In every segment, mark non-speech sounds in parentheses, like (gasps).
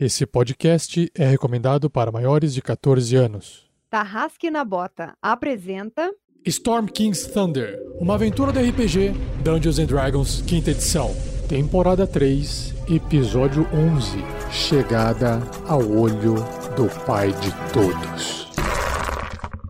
Esse podcast é recomendado para maiores de 14 anos. Tarrasque na Bota apresenta Storm King's Thunder, uma aventura do RPG Dungeons and Dragons, quinta edição, temporada 3, episódio 11, Chegada ao Olho do Pai de Todos.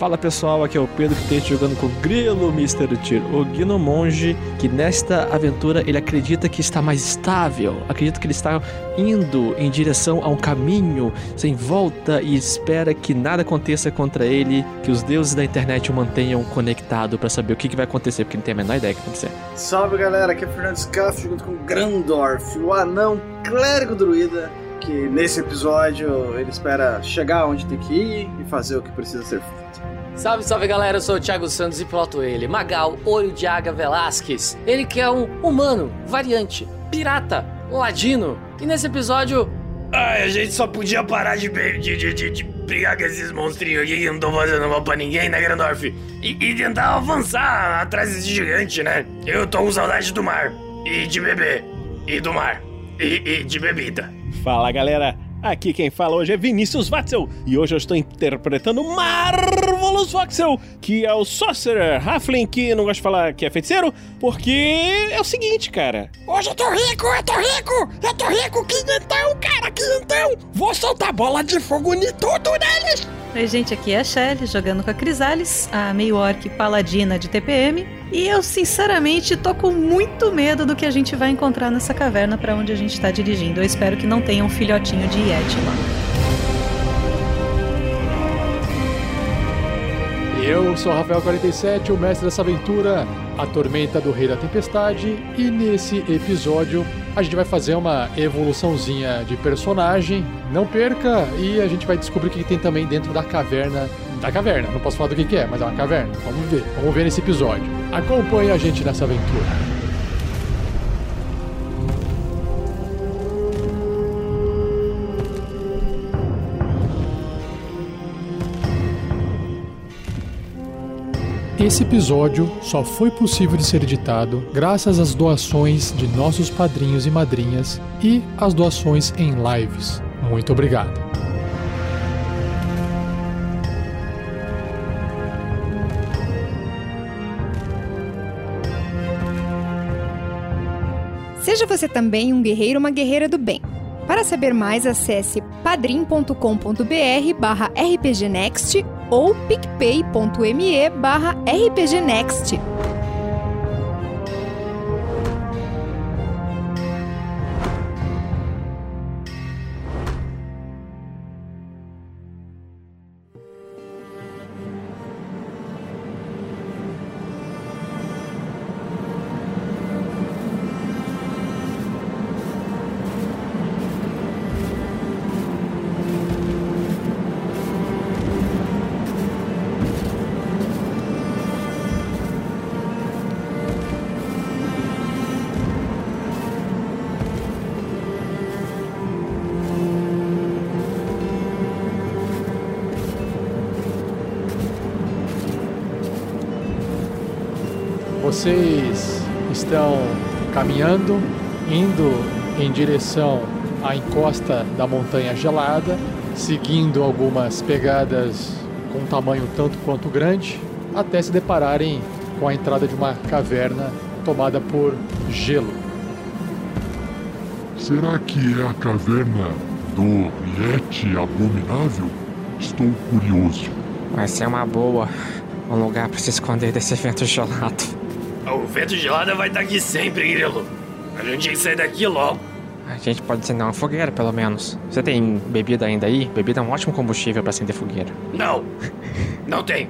Fala pessoal, aqui é o Pedro Tete jogando com o Grilo Mr. Tyr, o Gnomonge, que nesta aventura ele acredita que está mais estável, acredita que ele está indo em direção a um caminho sem volta e espera que nada aconteça contra ele, que os deuses da internet o mantenham conectado para saber o que, que vai acontecer, porque não tem a menor ideia do que acontecer. Salve galera, aqui é o Fernando Scaff junto com o Grandorf, o anão clérigo druida, que nesse episódio ele espera chegar onde tem que ir e fazer o que precisa ser feito. Salve, salve galera, eu sou o Thiago Santos e piloto ele, Magal Olho de Águia Velasquez. Ele que é um humano, variante, pirata, ladino. E nesse episódio, Ai, a gente só podia parar de, de, de, de, de brigar com esses monstrinhos aqui que não estão fazendo mal pra ninguém, né, Grandorf? E, e tentar avançar atrás desse gigante, né? Eu tô com saudade do mar. E de beber. E do mar. E, e de bebida. Fala galera, aqui quem fala hoje é Vinícius Watzel e hoje eu estou interpretando Marvelous Voxel, que é o Sorcerer Halfling que não gosta de falar que é feiticeiro, porque é o seguinte, cara. Hoje eu tô rico, eu tô rico, eu tô rico, quinhentão, cara, quinhentão. Vou soltar bola de fogo em tudo neles. Oi, gente, aqui é a Shelly, jogando com a Crisales, a meio orc paladina de TPM. E eu, sinceramente, tô com muito medo do que a gente vai encontrar nessa caverna pra onde a gente tá dirigindo. Eu espero que não tenha um filhotinho de Yeti lá. Eu sou Rafael47, o mestre dessa aventura, a Tormenta do Rei da Tempestade, e nesse episódio a gente vai fazer uma evoluçãozinha de personagem. Não perca e a gente vai descobrir o que tem também dentro da caverna. Da caverna, não posso falar do que é, mas é uma caverna. Vamos ver, vamos ver nesse episódio. Acompanhe a gente nessa aventura. Esse episódio só foi possível de ser editado graças às doações de nossos padrinhos e madrinhas e às doações em lives. Muito obrigado. Seja você também um guerreiro ou uma guerreira do bem. Para saber mais, acesse padrim.com.br barra rpgnext ou picpay.me barra rpgnext. Vocês estão caminhando, indo em direção à encosta da Montanha Gelada, seguindo algumas pegadas com um tamanho tanto quanto grande, até se depararem com a entrada de uma caverna tomada por gelo. Será que é a caverna do Yeti Abominável? Estou curioso. Vai ser uma boa. Um lugar pra se esconder desse vento gelado. O vento gelado vai estar aqui sempre, Grilo. A gente tem que sair daqui logo. A gente pode acender uma fogueira, pelo menos. Você tem bebida ainda aí? Bebida é um ótimo combustível pra acender fogueira. Não, não tem.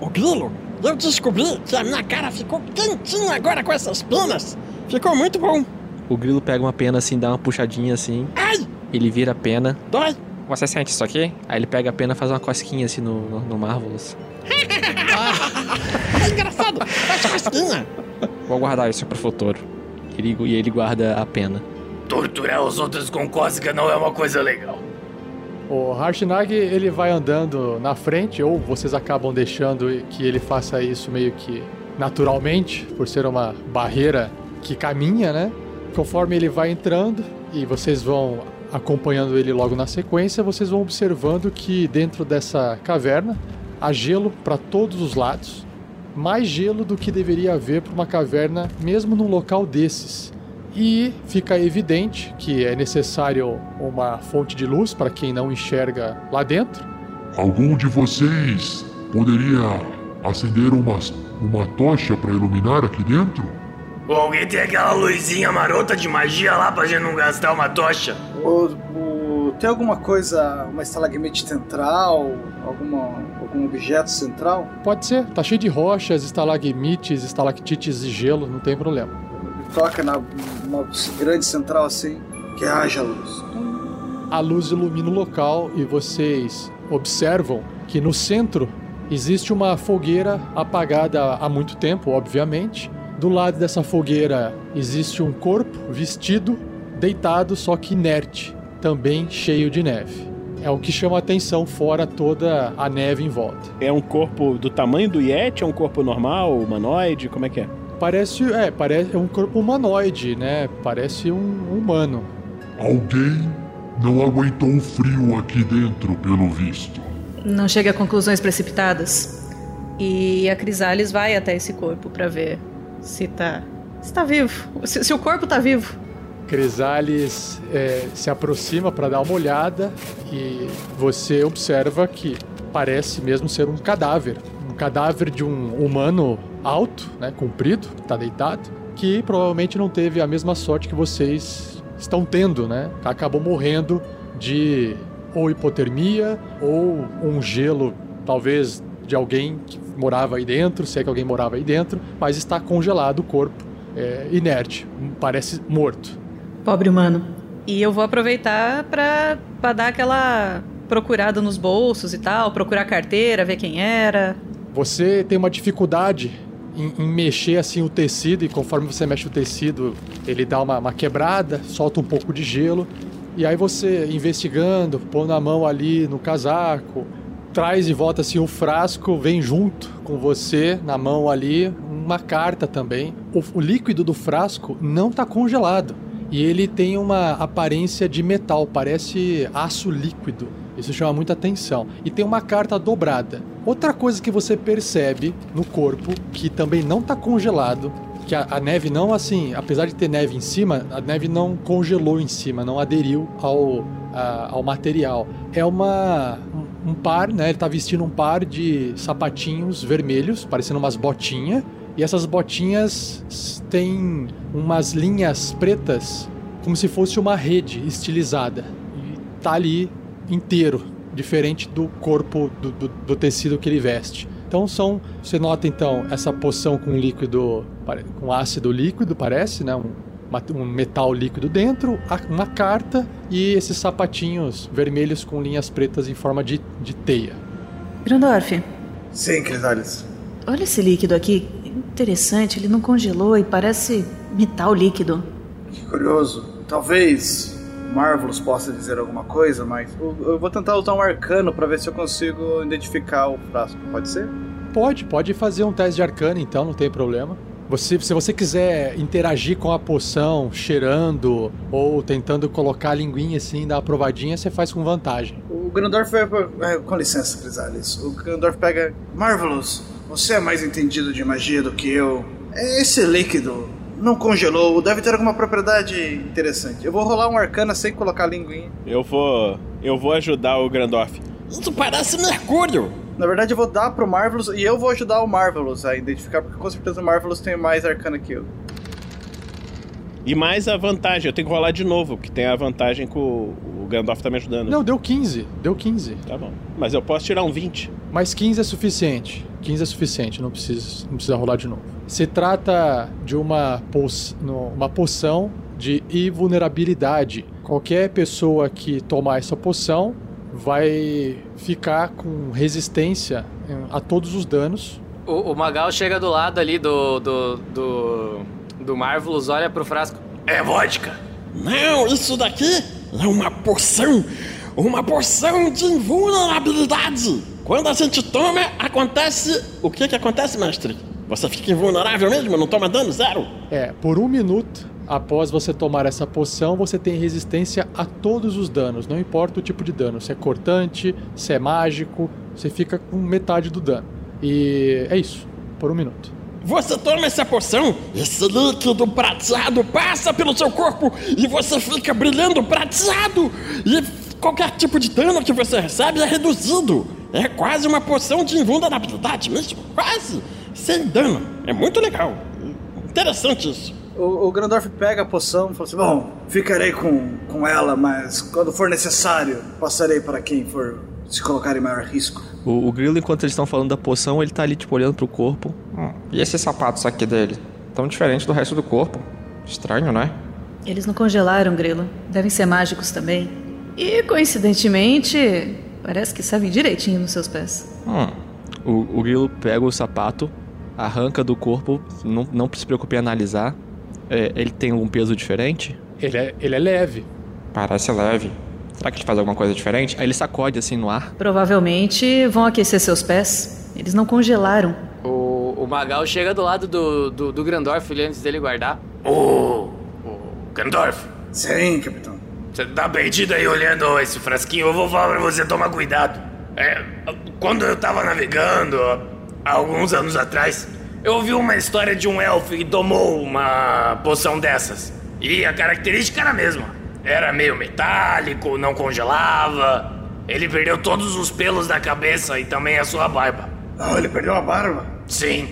Ô Grilo, eu descobri que a minha cara ficou quentinha agora com essas penas. Ficou muito bom. O grilo pega uma pena assim, dá uma puxadinha assim. Ai, Ele vira a pena. dói. Você sente isso aqui? Aí ele pega a pena e faz uma cosquinha assim no, no, no Marvelous. (laughs) É engraçado. Faz cosquinha. Vou guardar isso pro futuro. Ele, e ele guarda a pena. Torturar os outros com cócega não é uma coisa legal. O Harshnag, ele vai andando na frente, ou vocês acabam deixando que ele faça isso meio que naturalmente, por ser uma barreira que caminha, né? Conforme ele vai entrando e vocês vão acompanhando ele logo na sequência, vocês vão observando que dentro dessa caverna há gelo para todos os lados. Mais gelo do que deveria haver para uma caverna, mesmo num local desses. E fica evidente que é necessário uma fonte de luz para quem não enxerga lá dentro. Algum de vocês poderia acender uma, uma tocha para iluminar aqui dentro? Ou alguém tem aquela luzinha marota de magia lá pra gente não gastar uma tocha? O, o- tem alguma coisa, uma estalagmite central, alguma, algum objeto central? Pode ser, tá cheio de rochas, estalagmites, estalactites e gelo, não tem problema. Toca na uma grande central assim, que haja luz. A luz ilumina o local e vocês observam que no centro existe uma fogueira apagada há muito tempo, obviamente. Do lado dessa fogueira existe um corpo vestido, deitado, só que inerte, também cheio de neve. É o que chama a atenção, fora toda a neve em volta. É um corpo do tamanho do Yeti? É um corpo normal, humanoide? Como é que é? Parece, é, parece é um corpo humanoide, né? Parece um humano. Alguém não aguentou o frio aqui dentro, pelo visto. Não chega a conclusões precipitadas. E a Crisales vai até esse corpo pra ver se tá, se tá vivo. Se, se o corpo tá vivo. Crisales é, se aproxima para dar uma olhada e você observa que parece mesmo ser um cadáver. Um cadáver de um humano alto, né, comprido, está deitado, que provavelmente não teve a mesma sorte que vocês estão tendo, né? Acabou morrendo de ou hipotermia ou um gelo, talvez de alguém que morava aí dentro, se é que alguém morava aí dentro, mas está congelado o corpo, é, inerte, parece morto. Pobre humano. E eu vou aproveitar pra, pra dar aquela procurada nos bolsos e tal, procurar carteira, ver quem era. Você tem uma dificuldade em, em mexer assim o tecido e conforme você mexe o tecido, ele dá uma, uma quebrada, solta um pouco de gelo. E aí você investigando, pondo a mão ali no casaco, traz e volta assim o frasco, vem junto com você na mão ali uma carta também. O, o líquido do frasco não está congelado e ele tem uma aparência de metal, parece aço líquido. Isso chama muita atenção. E tem uma carta dobrada. Outra coisa que você percebe no corpo, que também não está congelado, que a, a, neve não, assim, apesar de ter neve em cima, a neve não congelou em cima, não aderiu ao, a, ao material. É uma um, par, né? Ele tá vestindo um par de sapatinhos vermelhos, parecendo umas botinhas. E essas botinhas têm umas linhas pretas, como se fosse uma rede estilizada. E tá ali inteiro, diferente do corpo do, do, do tecido que ele veste. Então são, você nota então essa poção com líquido, com ácido líquido, parece, né? Um, um metal líquido dentro, uma carta e esses sapatinhos vermelhos com linhas pretas em forma de, de teia. Grandorf. Sim, Crisales. Olha esse líquido aqui. Interessante, ele não congelou e parece metal líquido. Que curioso. Talvez Marvelous possa dizer alguma coisa, mas eu, eu vou tentar usar um arcano para ver se eu consigo identificar o frasco. Pode ser? Pode, pode fazer um teste de arcano então, não tem problema. Você, se você quiser interagir com a poção, cheirando ou tentando colocar a linguinha assim, dar uma provadinha, você faz com vantagem. O Grandorf vai. É, com licença, Crisales. O Grandorf pega. Marvelous, você é mais entendido de magia do que eu. Esse líquido não congelou, deve ter alguma propriedade interessante. Eu vou rolar um arcana sem colocar a linguinha. Eu vou. Eu vou ajudar o Grandorf. Isso parece mercúrio! Na verdade, eu vou dar pro Marvelous e eu vou ajudar o Marvelous a identificar, porque com certeza o Marvelous tem mais arcana que eu. E mais a vantagem, eu tenho que rolar de novo, porque tem a vantagem que o, o Gandalf tá me ajudando. Não, deu 15. Deu 15. Tá bom. Mas eu posso tirar um 20. Mas 15 é suficiente. 15 é suficiente, não precisa, não precisa rolar de novo. Se trata de uma, no- uma poção de invulnerabilidade. Qualquer pessoa que tomar essa poção vai ficar com resistência eh, a todos os danos. O, o Magal chega do lado ali do, do, do, do Marvelous, olha pro frasco. É vodka. Não, isso daqui é uma poção. Uma poção de invulnerabilidade. Quando a gente toma, acontece. O que que acontece, mestre? Você fica invulnerável mesmo? Não toma dano? Zero? É, por um minuto após você tomar essa poção, você tem resistência a todos os danos, não importa o tipo de dano. Se é cortante, se é mágico, você fica com metade do dano. E é isso, por um minuto. Você toma essa poção, esse líquido prateado passa pelo seu corpo e você fica brilhando prateado. E qualquer tipo de dano que você recebe é reduzido. É quase uma poção de invulnerabilidade mesmo, quase. Sem dano. É muito legal. Interessante isso. O, o Grandorf pega a poção e fala assim: Bom, ficarei com, com ela, mas quando for necessário, passarei para quem for se colocar em maior risco. O, o grilo, enquanto eles estão falando da poção, ele tá ali, tipo, olhando pro corpo. Hum, e esses sapatos aqui dele? Tão diferente do resto do corpo. Estranho, né? Eles não congelaram, Grilo. Devem ser mágicos também. E, coincidentemente, parece que sabem direitinho nos seus pés. Hum. O, o grilo pega o sapato, arranca do corpo, não, não se preocupe em analisar. É, ele tem algum peso diferente? Ele é, ele é leve. Parece leve. Será que ele faz alguma coisa diferente? Aí ele sacode assim no ar. Provavelmente vão aquecer seus pés. Eles não congelaram. O, o Magal chega do lado do, do, do Grandorf ali antes dele guardar. Ô, ô, Gandorf, Sim, capitão. você tá perdido aí olhando esse frasquinho? Eu vou falar pra você tomar cuidado. É, quando eu tava navegando, há alguns anos atrás, eu ouvi uma história de um elfo que tomou uma poção dessas. E a característica era a mesma. Era meio metálico, não congelava. Ele perdeu todos os pelos da cabeça e também a sua barba. Oh, ele perdeu a barba. Sim.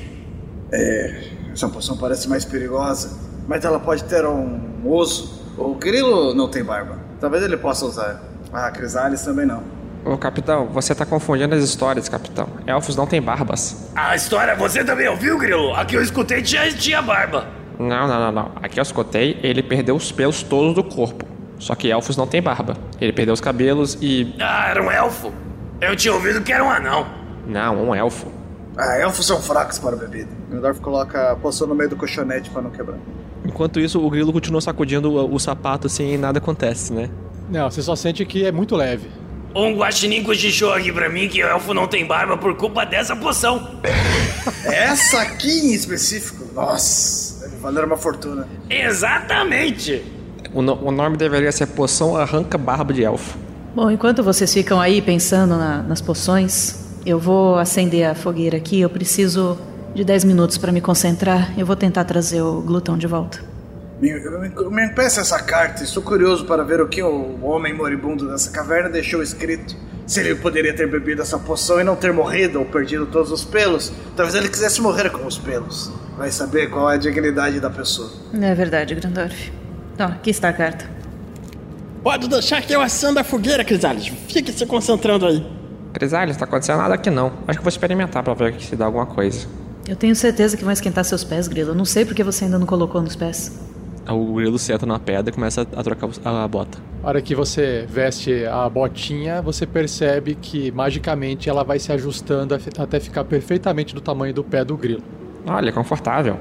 Essa poção parece mais perigosa, mas ela pode ter um osso. O grilo não tem barba. Talvez ele possa usar. Ah, Crisales também não. Ô, capitão, você tá confundindo as histórias, capitão. Elfos não têm barbas. A história você também ouviu, Grilo? A que eu escutei tinha, tinha barba. Não, não, não, não. Aqui eu escutei, ele perdeu os pelos todos do corpo. Só que elfos não têm barba. Ele perdeu os cabelos e. Ah, era um elfo. Eu tinha ouvido que era um anão. Não, um elfo. Ah, elfos são fracos para bebida. Grandorf coloca a poção no meio do colchonete para não quebrar. Enquanto isso, o grilo continua sacudindo o, o sapato assim e nada acontece, né? Não, você só sente que é muito leve. Um guaxinim cochichou aqui pra mim que o elfo não tem barba por culpa dessa poção. (laughs) Essa aqui em específico, nossa, deve valer uma fortuna. Exatamente. O, no- o nome deveria ser Poção Arranca Barba de Elfo. Bom, enquanto vocês ficam aí pensando na- nas poções, eu vou acender a fogueira aqui. Eu preciso de 10 minutos para me concentrar. Eu vou tentar trazer o glutão de volta. Me, me, me empeça essa carta, estou curioso para ver o que o homem moribundo dessa caverna deixou escrito. Se ele poderia ter bebido essa poção e não ter morrido ou perdido todos os pelos, talvez ele quisesse morrer com os pelos. Vai saber qual é a dignidade da pessoa. É verdade, Grandorf. Ó, aqui está a carta. Pode deixar que eu acenda a fogueira, Crisales. Fique se concentrando aí. Crisales, tá acontecendo nada aqui não. Acho que vou experimentar pra ver se dá alguma coisa. Eu tenho certeza que vão esquentar seus pés, Grilo. Eu não sei porque você ainda não colocou nos pés. O grilo senta na pedra e começa a trocar a bota. A hora que você veste a botinha, você percebe que magicamente ela vai se ajustando até ficar perfeitamente do tamanho do pé do grilo. Olha, confortável.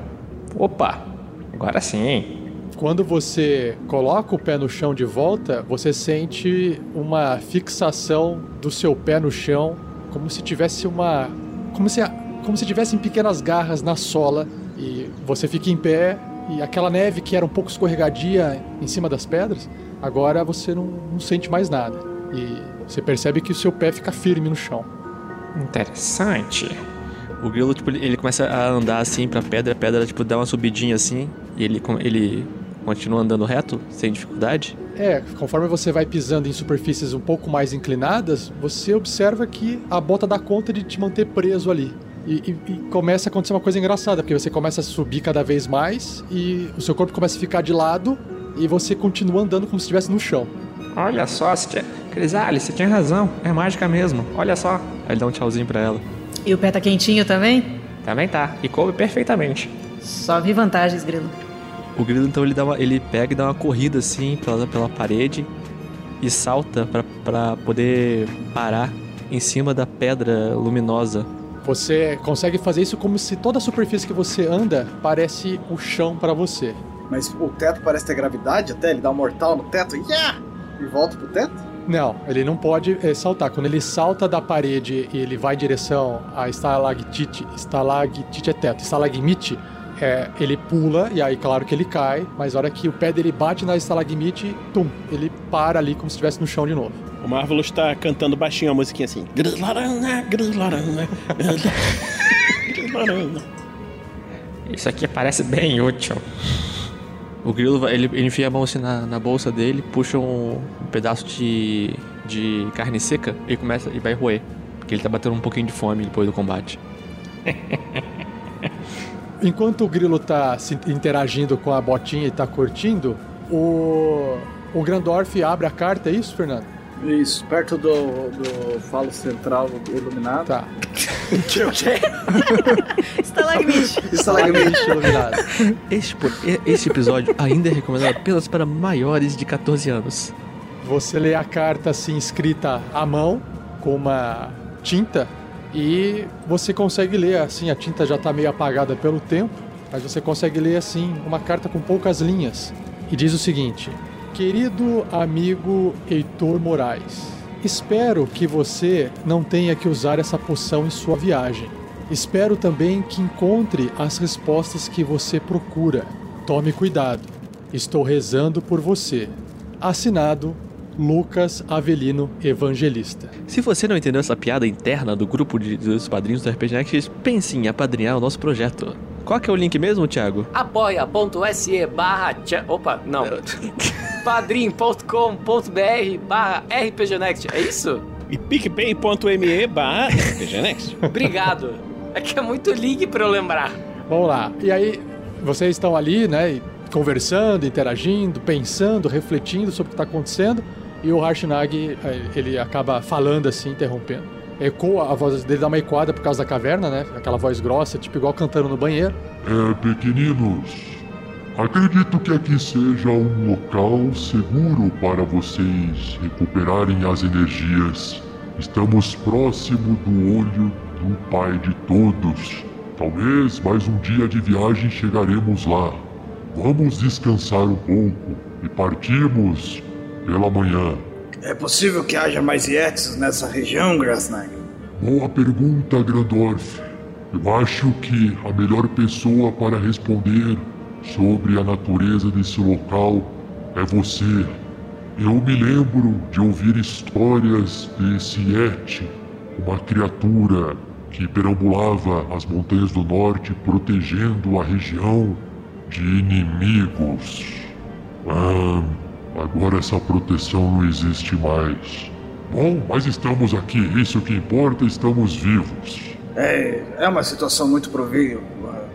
Opa, agora sim. Quando você coloca o pé no chão de volta, você sente uma fixação do seu pé no chão, como se tivesse uma, como se como se tivessem pequenas garras na sola e você fica em pé e aquela neve que era um pouco escorregadia em cima das pedras, agora você não, não sente mais nada e você percebe que o seu pé fica firme no chão. Interessante. O grilo, tipo, ele começa a andar assim pra pedra, a pedra, tipo, dá uma subidinha assim, e ele, ele continua andando reto, sem dificuldade. É, conforme você vai pisando em superfícies um pouco mais inclinadas, você observa que a bota dá conta de te manter preso ali. E, e- e começa a acontecer uma coisa engraçada, porque você começa a subir cada vez mais e o seu corpo começa a ficar de lado e você continua andando como se estivesse no chão. Olha só, você tinha... Crisales, você tinha razão. É mágica mesmo. Olha só. Aí ele dá um tchauzinho pra ela. E o pé tá quentinho também? Também tá. E coube perfeitamente. Só vi vantagens, Grilo. O grilo então ele, dá uma- ele pega e dá uma corrida assim pela, pela parede e salta pra- pra poder parar em cima da pedra luminosa. Você consegue fazer isso como se toda a superfície que você anda parece o chão pra você. Mas o teto parece ter gravidade até, ele dá um mortal no teto e, yeah! e volta pro teto? Não, ele não pode eh, saltar. Quando ele salta da parede e ele vai em direção a estalactite, estalactite é teto, estalagmite, é, ele pula e aí claro que ele cai, mas a hora que o pé dele bate na estalagmite, tum, ele para ali como se estivesse no chão de novo. O Marvelous tá cantando baixinho a musiquinha assim. Grilarana, grilarana, grilarana. Isso aqui parece bem útil. O grilo ele, ele enfia a mão assim na, na bolsa dele, puxa um, um pedaço de, de carne seca e começa e vai roer. Porque ele tá batendo um pouquinho de fome depois do combate. (laughs) Enquanto o grilo tá se interagindo com a botinha e tá curtindo, o, o Grandorf abre a carta, é isso, Fernando? Isso, perto do, do falo central iluminado. Tá. (laughs) que o quê? (laughs) Estalagmite. Estalagmite (laughs) iluminado. Este, este episódio ainda é recomendado apenas para maiores de 14 anos. Você lê a carta assim escrita à mão com uma tinta e você consegue ler assim, a tinta já está meio apagada pelo tempo, mas você consegue ler assim uma carta com poucas linhas e diz o seguinte: Querido amigo Heitor Moraes, espero que você não tenha que usar essa poção em sua viagem. Espero também que encontre as respostas que você procura. Tome cuidado. Estou rezando por você. Assinado Lucas Avelino Evangelista. Se você não entendeu essa piada interna do grupo de, dos padrinhos do RPG Next, pense em apadrinhar o nosso projeto. Qual que é o link mesmo, Thiago? apoia.se barra... Opa, não. (laughs) padrim.com.br barra rpgnext, é isso? E picpay.me barra RPGnext. (laughs) Obrigado. É que é muito link pra eu lembrar. Vamos lá. E aí, vocês estão ali, né, conversando, interagindo, pensando, refletindo sobre o que está acontecendo, e o Harshnag, eh, ele acaba falando assim, interrompendo. Ecoa, a voz dele dá uma ecoada por causa da caverna, né? Aquela voz grossa, tipo igual cantando no banheiro. É, pequeninos, acredito que aqui seja um local seguro para vocês recuperarem as energias. Estamos próximo do olho do Pai de todos. Talvez mais um dia de viagem chegaremos lá. Vamos descansar um pouco e partimos pela manhã. É possível que haja mais Yetis nessa região, Grasnag? Boa pergunta, Grandorf. Eu acho que a melhor pessoa para responder sobre a natureza desse local é você. Eu me lembro de ouvir histórias desse Yeti, uma criatura que perambulava as montanhas do norte protegendo a região de inimigos. Ah, agora essa proteção não existe mais. Bom, mas estamos aqui, isso que importa, estamos vivos. É, é uma situação muito provi-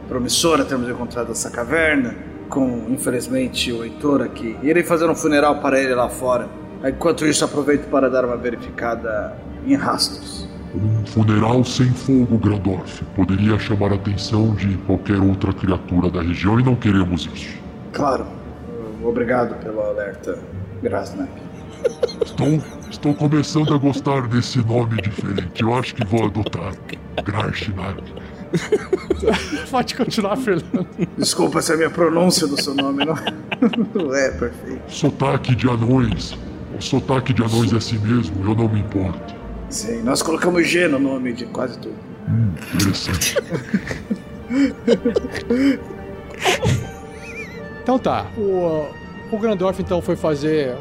promissora termos encontrado essa caverna, com, infelizmente, o Heitor aqui. Irei fazer um funeral para ele lá fora. Enquanto isso, aproveito para dar uma verificada em rastros. Um funeral sem fogo, Grandorf, poderia chamar a atenção de qualquer outra criatura da região e não queremos isso. Claro. Obrigado pelo alerta, Grasnak. Estou, estou começando a gostar desse nome diferente. Eu acho que vou adotar. Grashnak. (laughs) Pode continuar, Fernando. Desculpa se a minha pronúncia do seu nome não, (laughs) não é perfeita. Sotaque de anões. O sotaque de anões é assim mesmo, eu não me importo. Sim, nós colocamos G no nome de quase tudo. Hum, interessante. (laughs) Então tá, o, o Grandorf então foi fazer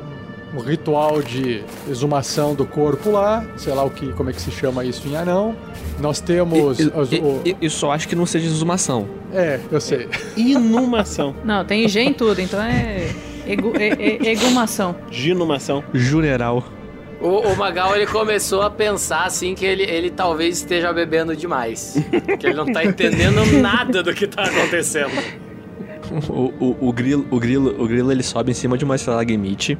um ritual de exumação do corpo lá, sei lá o que, como é que se chama isso em anão. Nós temos. E- os- e- o- Eu só acho que não seja exumação. é, eu sei. Inumação. Não, tem G em tudo, então é. Egu, e- e- egumação. Ginumação. Juneral. O, o Magal, ele começou a pensar, assim, que ele, ele talvez esteja bebendo demais. que ele não tá entendendo nada do que tá acontecendo. O, o, o grilo, o grilo, o grilo ele sobe em cima de uma estalagmite,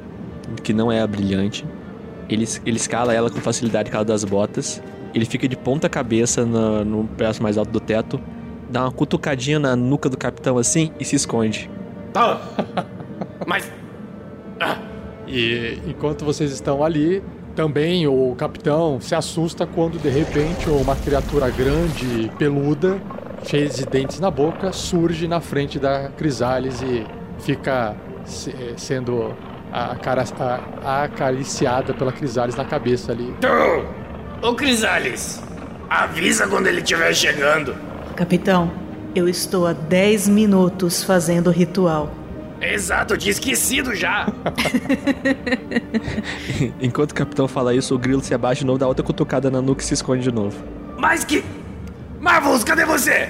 que não é a brilhante. Ele, ele escala ela com facilidade cada das botas. Ele fica de ponta cabeça no, no pedaço mais alto do teto, dá uma cutucadinha na nuca do capitão assim e se esconde. Tá. (laughs) Mas. Ah, E enquanto vocês estão ali, também o capitão se assusta quando de repente uma criatura grande, peluda, cheia de dentes na boca, surge na frente da Crisales e fica se- eh, sendo a- cara- a- acariciada pela Crisales na cabeça ali. tu! Ô Crisales! Avisa quando ele estiver chegando. Capitão, eu estou há 10 minutos fazendo o ritual. Exato, eu tinha esquecido já. (laughs) Enquanto o capitão fala isso, o grilo se abaixa de novo, dá outra cutucada na nuca e se esconde de novo. Mas que. Marvelous, cadê você?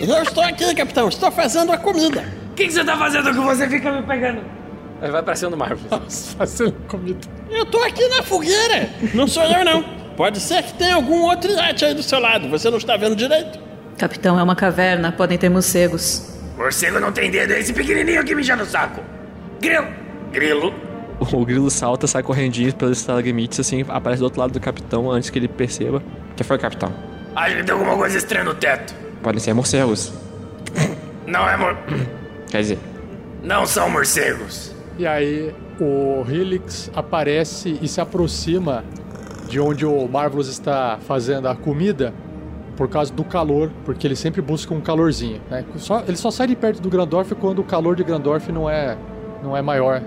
Eu estou aqui, capitão. Estou fazendo a comida. O que, que você tá fazendo que você fica me pegando? Vai pra cima do Marvel. Fazendo comida. Eu tô aqui na fogueira. Não sou eu, não. Pode ser que tenha algum outro iate aí do seu lado. Você não está vendo direito? Capitão, é uma caverna, podem ter morcegos. Morcego não tem dedo, é esse pequenininho que mija no saco. Grilo. Grilo. O grilo salta, sai correndinho pelos estalagmites, assim, aparece do outro lado do capitão antes que ele perceba. O que foi, capitão? Acho que tem alguma coisa estranha no teto. Podem ser morcegos. Não é mor... Quer dizer, Não são morcegos. E aí o Helix aparece e se aproxima de onde o Marvelous está fazendo a comida por causa do calor, porque ele sempre busca um calorzinho, né? Só- ele só sai de perto do Grandorf quando o calor de Grandorf não é, não é maior.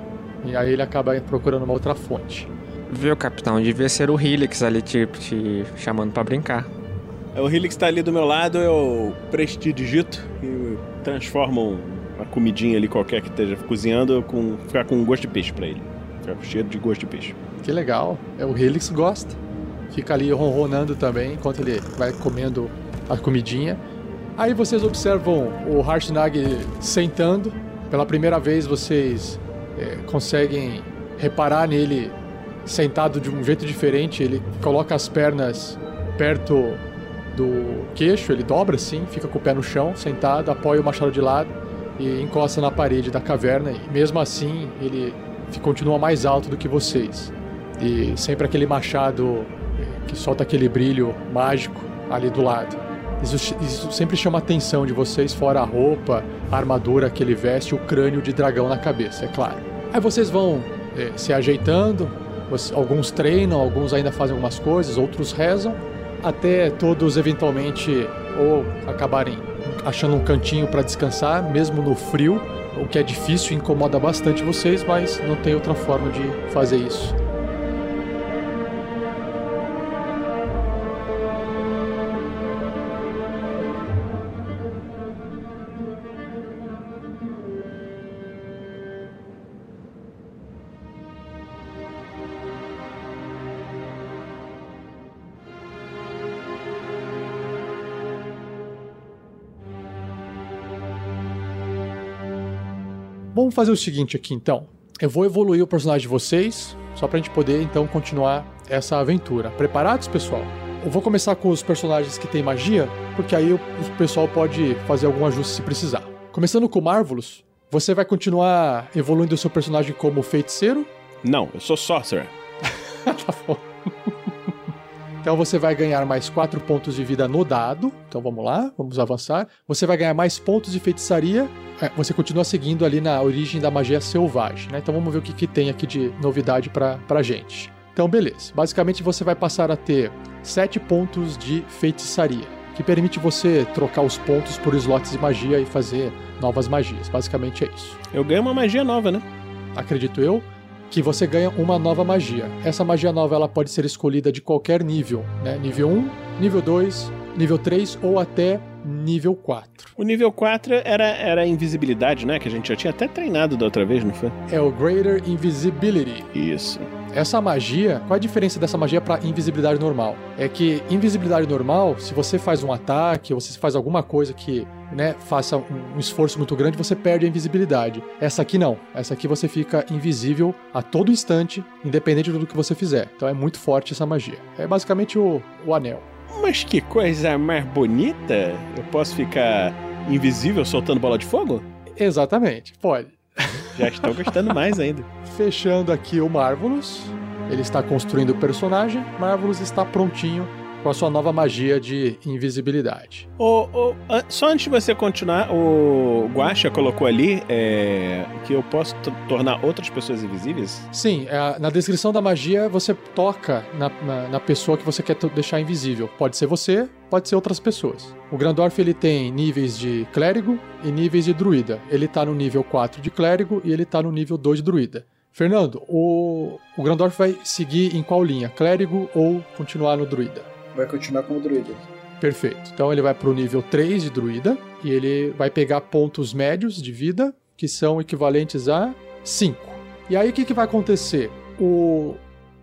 E aí ele acaba procurando uma outra fonte. viu, capitão? Devia ser o Helix ali te, te chamando pra brincar. O Helix tá ali do meu lado, eu prestidigito e transformo um- uma comidinha ali qualquer que esteja cozinhando com ficar com gosto de peixe pra ele. Ficar com cheiro de gosto de peixe. Que legal. É o Helix gosta. Fica ali ronronando também enquanto ele vai comendo a comidinha. Aí vocês observam o Harshnag sentando. Pela primeira vez vocês é, conseguem reparar nele sentado de um jeito diferente. Ele coloca as pernas perto do queixo, ele dobra assim, fica com o pé no chão, sentado, apoia o machado de lado e encosta na parede da caverna. E mesmo assim, ele continua mais alto do que vocês. E sempre aquele machado eh, que solta aquele brilho mágico ali do lado. Isso, isso sempre chama a atenção de vocês, fora a roupa, a armadura que ele veste, o crânio de dragão na cabeça, é claro. Aí vocês vão eh, se ajeitando, alguns treinam, alguns ainda fazem algumas coisas, outros rezam, até todos eventualmente ou acabarem achando um cantinho para descansar, mesmo no frio, o que é difícil incomoda bastante vocês, mas não tem outra forma de fazer isso. Vamos fazer o seguinte aqui então. Eu vou evoluir o personagem de vocês, só pra gente poder então continuar essa aventura. Preparados, pessoal? Eu vou começar com os personagens que têm magia, porque aí o pessoal pode fazer algum ajuste se precisar. Começando com o Marvelous, você vai continuar evoluindo o seu personagem como feiticeiro. Não, eu sou sorcerer. (laughs) Tá bom. Então você vai ganhar mais 4 pontos de vida no dado. Então vamos lá, vamos avançar. Você vai ganhar mais pontos de feitiçaria. É, Você continua seguindo ali na origem da magia selvagem, né? Então vamos ver o que, que tem aqui de novidade pra, pra gente. Então, beleza. Basicamente você vai passar a ter 7 pontos de feitiçaria, que permite você trocar os pontos por slots de magia e fazer novas magias. Basicamente é isso Eu ganho uma magia nova, né? acredito eu, que você ganha uma nova magia. Essa magia nova ela pode ser escolhida de qualquer nível, né? Nível 1, nível 2, nível 3 ou até nível 4. O nível 4 era, era a invisibilidade, né? Que a gente já tinha até treinado da outra vez, não foi? É o Greater Invisibility. Isso. Essa magia, qual a diferença dessa magia para invisibilidade normal? É que invisibilidade normal, se você faz um ataque ou se faz alguma coisa que né, faça um, esforço muito grande, você perde a invisibilidade. Essa aqui não. Essa aqui você fica invisível a todo instante, independente do que você fizer. Então é muito forte essa magia. É basicamente o, o anel. Mas que coisa mais bonita! Eu posso ficar invisível soltando bola de fogo? Exatamente, pode. Já estou gostando mais ainda. (laughs) Fechando aqui o Marvelous. Ele está construindo o personagem. Marvelous está prontinho com a sua nova magia de invisibilidade. Ô, an- só antes de você continuar, o Guaxa colocou ali é, que eu posso tornar outras pessoas invisíveis? Sim, é, na descrição da magia você toca na, na- na pessoa que você quer deixar invisível. Pode ser você, pode ser outras pessoas. O Grandorf ele tem níveis de clérigo e níveis de druida. Ele tá no nível 4 de clérigo e ele tá no nível 2 de druida. Fernando, o, o Grandorf vai seguir em qual linha? Clérigo ou continuar no druida? Vai continuar como druida. Perfeito. Então ele vai para o nível 3 de druida e ele vai pegar pontos médios de vida, que são equivalentes a 5. E aí o que, que vai acontecer? O,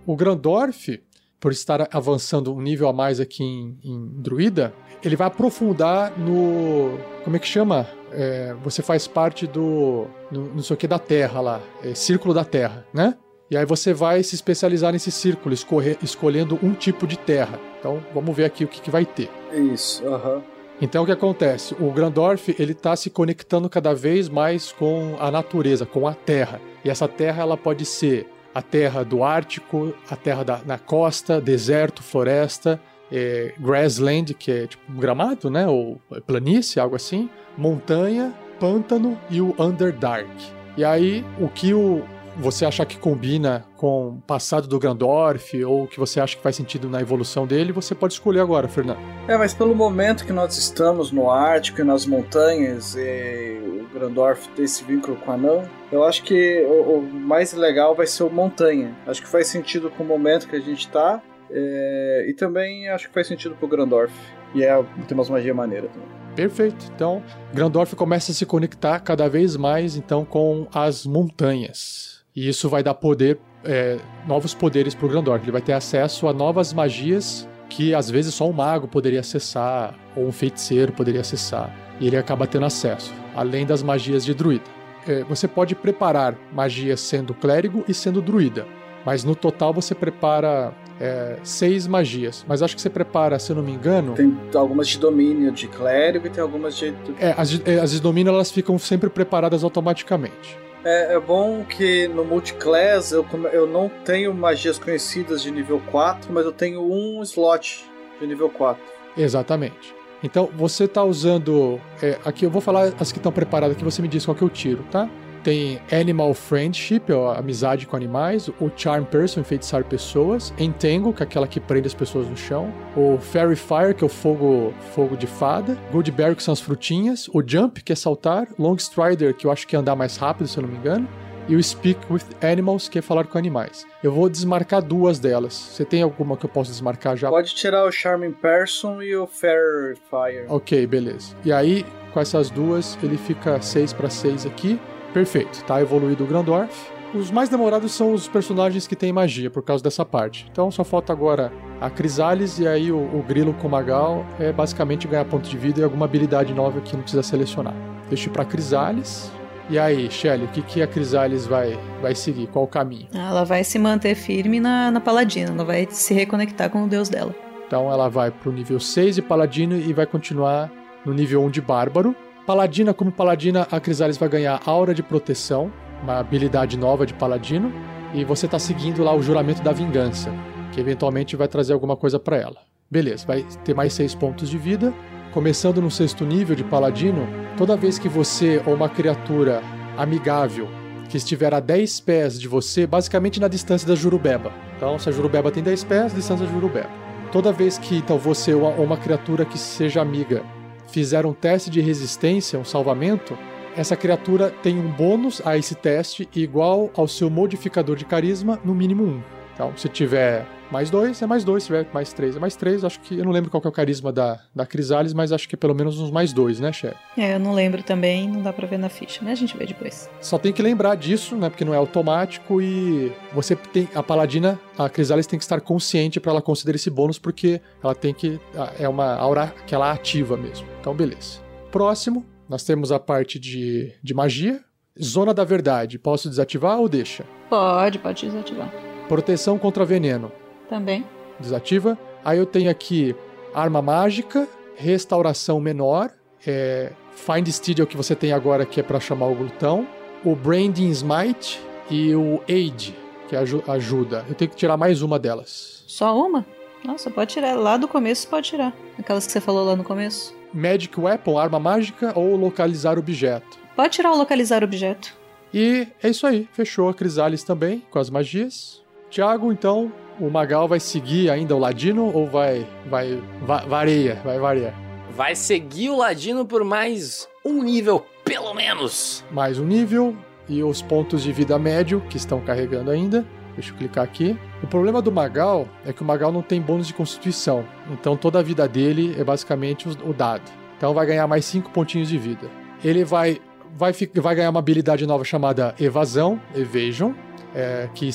o Grandorf, por estar avançando um nível a mais aqui em, em druida, ele vai aprofundar no. Como é que chama? É, você faz parte do. No, não sei o que da Terra lá. É, Círculo da Terra, né? E aí você vai se especializar nesse círculo, escorre- escolhendo um tipo de terra. Então vamos ver aqui o que, que vai ter. Isso, aham. Então o que acontece? O Grandorf ele está se conectando cada vez mais com a natureza, com a terra. E essa terra ela pode ser a terra do Ártico, a terra da, na costa, deserto, floresta, é, grassland, que é tipo um gramado, né? Ou planície, algo assim, montanha, pântano e o Underdark. E aí o que o você achar que combina com o passado do Grandorf ou que você acha que faz sentido na evolução dele, você pode escolher agora, Fernando. É, mas pelo momento que nós estamos no Ártico e nas montanhas, e o Grandorf tem esse vínculo com o anão, eu acho que o, o mais legal vai ser o montanha. Acho que faz sentido com o momento que a gente tá, é, e também acho que faz sentido pro Grandorf. E é, tem umas magia maneira também. Perfeito. Então, Grandorf começa a se conectar cada vez mais então com as montanhas. E isso vai dar poder, é, novos poderes para o Grandorf. Ele vai ter acesso a novas magias que às vezes só um mago poderia acessar, ou um feiticeiro poderia acessar. E ele acaba tendo acesso, além das magias de druida. É, você pode preparar magias sendo clérigo e sendo druida. Mas no total você prepara é, seis magias. Mas acho que você prepara, se eu não me engano. Tem algumas de domínio de clérigo e tem algumas de. É, as, de- é, as de domínio elas ficam sempre preparadas automaticamente. É, é bom que no multiclass eu, eu não tenho magias conhecidas de nível 4, mas eu tenho um slot de nível 4. Exatamente. Então você está usando. é, aqui eu vou falar as que estão preparadas que você me diz qual que eu tiro, tá? Tem Animal Friendship, ó, amizade com animais, o Charm Person, enfeitiçar pessoas, Entangle, que é aquela que prende as pessoas no chão, o Fairy Fire, que é o fogo, fogo de fada, Goodberry, que são as frutinhas, o Jump, que é saltar, Long Strider, que eu acho que é andar mais rápido, se eu não me engano, e o Speak with Animals, que é falar com animais. Eu vou desmarcar duas delas. Você tem alguma que eu posso desmarcar já? Pode tirar o Charming Person e o Fair Fire. Ok, beleza. E aí, com essas duas, ele fica 6 para 6 aqui. Perfeito, tá evoluído o Grandorf. Os mais demorados são os personagens que têm magia, por causa dessa parte. Então só falta agora a Crisales e aí o, o Grilo com o Magal é basicamente ganhar ponto de vida e alguma habilidade nova que não precisa selecionar. Deixa pra Crisales. E aí, Shelly, o que, que a Crisales vai, vai seguir? Qual o caminho? Ela vai se manter firme na, na paladina, ela vai se reconectar com o deus dela. Então ela vai pro nível 6 de Paladino e vai continuar no nível 1 de Bárbaro. Paladina, como Paladina, a Crisales vai ganhar Aura de Proteção, uma habilidade nova de Paladino. E você tá seguindo lá o Juramento da Vingança, que eventualmente vai trazer alguma coisa para ela. Beleza, vai ter mais 6 pontos de vida. Começando no sexto nível de Paladino, toda vez que você ou uma criatura amigável que estiver a 10 pés de você, basicamente na distância da Jurubeba. Então, se a Jurubeba tem 10 pés, distância da Jurubeba. Toda vez que então você ou uma criatura que seja amiga fizer um teste de resistência, um salvamento, essa criatura tem um bônus a esse teste igual ao seu modificador de carisma, no mínimo um. Então, se tiver mais dois, é mais dois. Se tiver mais três, é mais três. Acho que eu não lembro qual é o carisma da, da Crisales, mas acho que é pelo menos uns mais dois, né, chefe? É, eu não lembro também, não dá pra ver na ficha, né? A gente vê depois. Só tem que lembrar disso, né? Porque não é automático e você tem a paladina, a Crisales tem que estar consciente para ela considerar esse bônus porque ela tem que é uma aura que ela ativa mesmo. Então beleza. Próximo, nós temos a parte de, de magia. Zona da Verdade, posso desativar ou deixa? Pode, pode desativar. Proteção contra veneno, Também. desativa. Aí eu tenho aqui arma mágica, restauração menor, é, Find Steed é o que você tem agora que é pra chamar o glutão, o Branding Smite e o Aid, que aju- ajuda. Eu tenho que tirar mais uma delas. Só uma? Nossa, pode tirar. Lá do começo pode tirar. Aquelas que você falou lá no começo. Magic Weapon, arma mágica ou localizar objeto. Pode tirar o localizar objeto. E é isso aí, fechou a Crisalis também com as magias. Tiago, então, o Magal vai seguir ainda o Ladino ou vai vai va- varia, vai variar? Vai seguir o Ladino por mais um nível, pelo menos. Mais um nível e os pontos de vida médio que estão carregando ainda. Deixa eu clicar aqui. O problema do Magal é que o Magal não tem bônus de constituição, então toda a vida dele é basicamente o dado. Então vai ganhar mais 5 pontinhos de vida. Ele vai vai, vai ganhar uma habilidade nova chamada Evasão, Evasion, é, que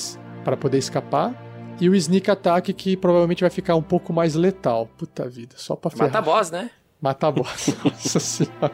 para poder escapar. E o Sneak Attack, que provavelmente vai ficar um pouco mais letal. Puta vida, só pra ferrar. Mata boss, né? Matar boss. (laughs) Nossa senhora.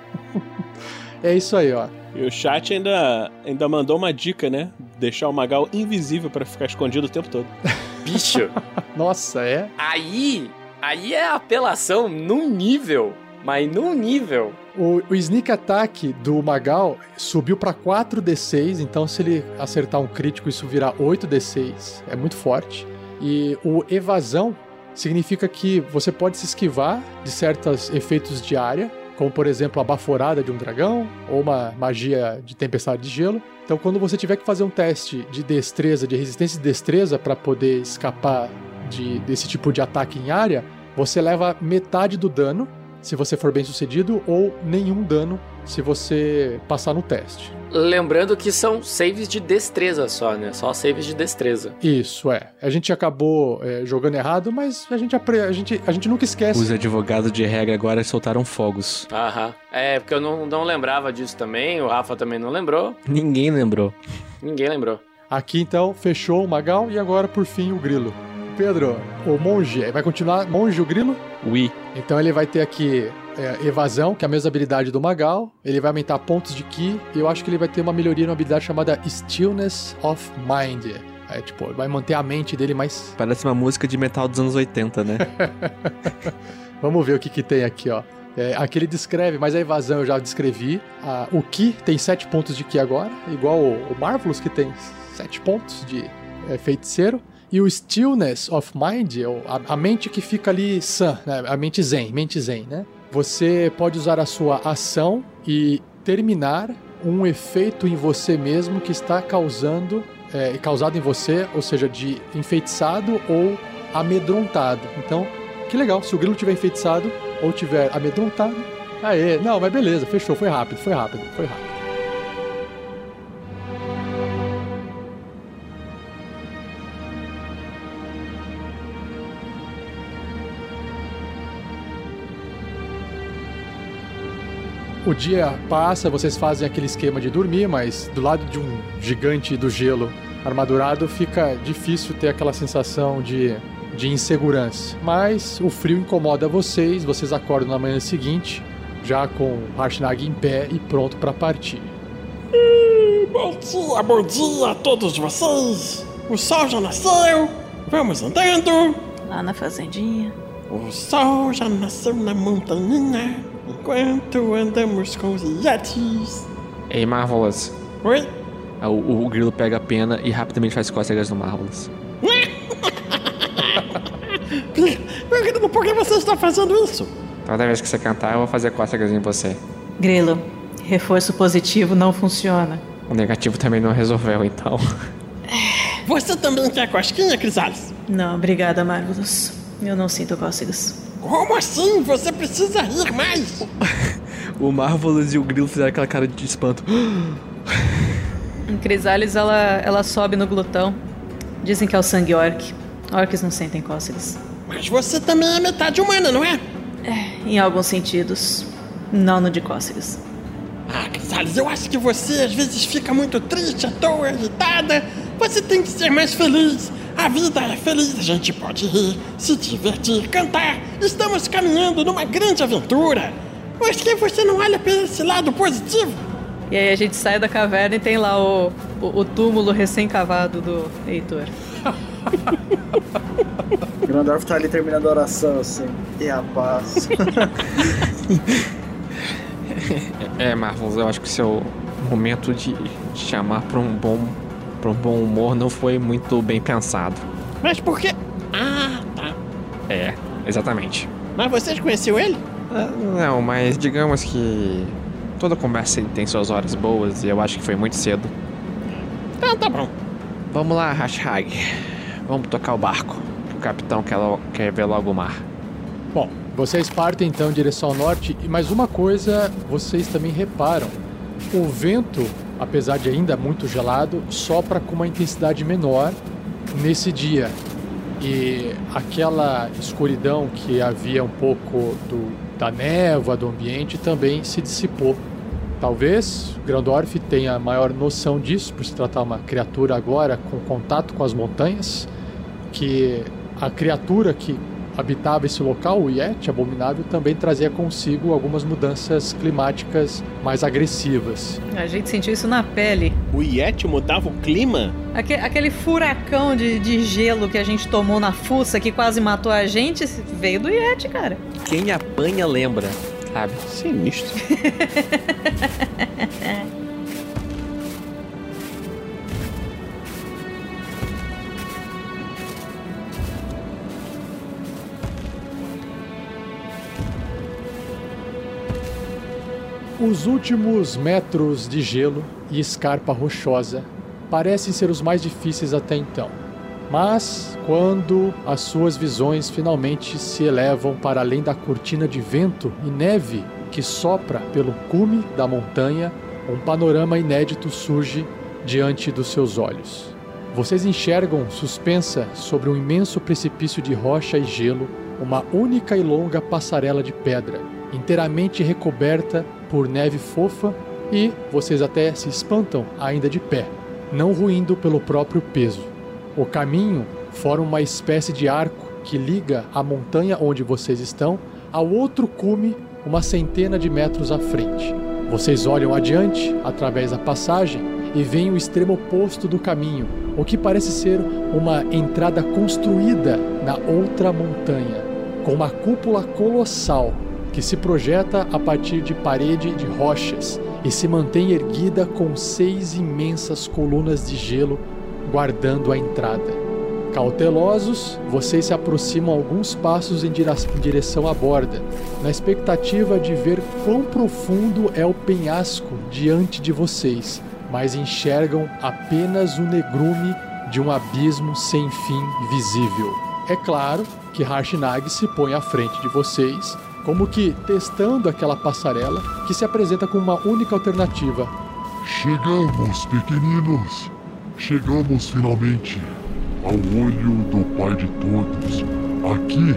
É isso aí, ó. E o chat ainda, ainda mandou uma dica, né? Deixar o Magal invisível pra ficar escondido o tempo todo. (laughs) Bicho. Nossa, é? Aí, aí é apelação num nível, mas num nível. O, o sneak attack do Magal subiu pra 4d6, então se ele acertar um crítico, isso virar 8d6. É muito forte. E o evasão significa que você pode se esquivar de certos efeitos de área, como por exemplo a baforada de um dragão ou uma magia de tempestade de gelo. Então, quando você tiver que fazer um teste de destreza, de resistência de destreza para poder escapar de, desse tipo de ataque em área, você leva metade do dano se você for bem sucedido ou nenhum dano se você passar no teste. Lembrando que são saves de destreza só, né? Só saves de destreza. Isso é. A gente acabou é, jogando errado, mas a gente, a gente, a gente nunca esquece. Os advogados de regra agora soltaram fogos. Aham. É, porque eu não, não lembrava disso também, o Rafa também não lembrou, Ninguém lembrou. ninguém lembrou. Aqui então fechou o Magal e agora por fim o Grilo. Pedro, o monge, vai continuar monge o Grilo? Ui. Então ele vai ter aqui é, evasão, que é a mesma habilidade do Magal. Ele vai aumentar pontos de ki. E eu acho que ele vai ter uma melhoria numa habilidade chamada Stillness of Mind. É, tipo, vai manter a mente dele mais. (laughs) Parece uma música de metal dos anos 80, né? (laughs) Vamos ver o que, que tem aqui, ó. É, aqui ele descreve, mas a evasão eu já descrevi. Ah, o Ki tem 7 pontos de Ki agora, igual o, o Marvelous, que tem 7 pontos de é, feiticeiro. E o Stillness of Mind, a, a mente que fica ali sã, né? a mente zen, mente zen, né? Você pode usar a sua ação e terminar um efeito em você mesmo que está causando, é, causado em você, ou seja, de enfeitiçado ou amedrontado. Então, que legal, se o grilo tiver enfeitiçado ou tiver amedrontado. Aê, não, mas beleza, fechou, foi rápido, foi rápido, foi rápido. O dia passa, vocês fazem aquele esquema de dormir, mas do lado de um gigante do gelo armadurado fica difícil ter aquela sensação de, de insegurança. Mas o frio incomoda vocês, vocês acordam na manhã seguinte, já com Harshnag em pé e pronto para partir. Bom dia, bom dia a todos vocês. O sol já nasceu. Vamos andando. Lá na fazendinha. O sol já nasceu na montanha. Enquanto andamos com os Yetis. Ei, Marvelous. Oi? Ah, O, o grilo pega a pena e rapidamente faz cócegas no Marvelous. Meu querido, por que você está fazendo isso? Toda vez que você cantar, eu vou fazer cócegas em você. Grilo, reforço positivo não funciona. O negativo também não resolveu, então. Você também quer cosquinha, Crisales? Não, obrigada, Marvelous. Eu não sinto cócegas. Como assim? Você precisa rir mais. (laughs) O Marvelous e o grilo fizeram aquela cara de espanto. Crisales, ela, ela sobe no glutão. Dizem que é o sangue orc. Orcs não sentem cócegas. Mas você também é metade humana, não é? Em alguns sentidos. Não no de cócegas. Ah, Crisales, eu acho que você às vezes fica muito triste, à toa, irritada. Você tem que ser mais feliz. A vida é feliz, a gente pode rir, se divertir, cantar. Estamos caminhando numa grande aventura. Por que você não olha para esse lado positivo? E aí a gente sai da caverna e tem lá o, o, o túmulo recém-cavado do Heitor. (laughs) Grandorf tá ali terminando a oração assim. E a paz. (laughs) É, Marvels, eu acho que seu momento de chamar pra um bom, um bom humor não foi muito bem pensado. Mas por quê? Ah, tá. É, exatamente. Mas vocês conheceu ele? Ah, Não, mas digamos que toda conversa tem suas horas boas e eu acho que foi muito cedo. Então tá bom. Vamos lá, Hashtag. Vamos tocar o barco. que O capitão quer, lo- quer ver logo o mar. Bom, vocês partem então em direção ao norte, e mais uma coisa vocês também reparam: o vento, apesar de ainda muito gelado, sopra com uma intensidade menor nesse dia. E aquela escuridão que havia um pouco do, da névoa do ambiente também se dissipou. Talvez Grandorf tenha maior noção disso, por se tratar uma criatura agora com contato com as montanhas, que a criatura que habitava esse local, o Yeti abominável, também trazia consigo algumas mudanças climáticas mais agressivas. A gente sentiu isso na pele. O Yeti mudava o clima? Aque- aquele furacão de, de gelo que a gente tomou na fuça que quase matou a gente veio do Yeti, cara. Quem apanha lembra, sabe? Sinistro. (laughs) Os últimos metros de gelo e escarpa rochosa parecem ser os mais difíceis até então. Mas quando as suas visões finalmente se elevam para além da cortina de vento e neve que sopra pelo cume da montanha, um panorama inédito surge diante dos seus olhos. Vocês enxergam, suspensa sobre um imenso precipício de rocha e gelo, uma única e longa passarela de pedra, inteiramente recoberta por neve fofa e vocês até se espantam ainda de pé, não ruindo pelo próprio peso. O caminho forma uma espécie de arco que liga a montanha onde vocês estão ao outro cume uma centena de metros à frente. Vocês olham adiante através da passagem e veem o extremo oposto do caminho, o que parece ser uma entrada construída na outra montanha, com uma cúpula colossal que se projeta a partir de parede de rochas e se mantém erguida com seis imensas colunas de gelo guardando a entrada. Cautelosos, vocês se aproximam alguns passos em dire- em direção à borda, na expectativa de ver quão profundo é o penhasco diante de vocês, mas enxergam apenas o negrume de um abismo sem fim visível. É claro que Harshnag se põe à frente de vocês, como que testando aquela passarela que se apresenta como uma única alternativa. Chegamos, pequeninos. Chegamos finalmente ao olho do Pai de todos. Aqui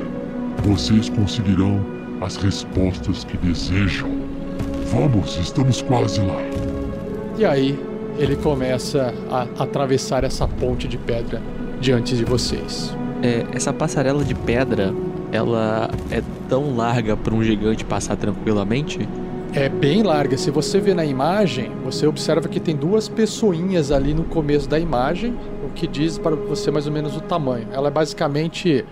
vocês conseguirão as respostas que desejam. Vamos, estamos quase lá. E aí ele começa a atravessar essa ponte de pedra diante de vocês. É, essa passarela de pedra, ela é tão larga para um gigante passar tranquilamente? É bem larga. Se você vê na imagem, você observa que tem duas pessoinhas ali no começo da imagem, o que diz para você mais ou menos o tamanho. Ela é basicamente,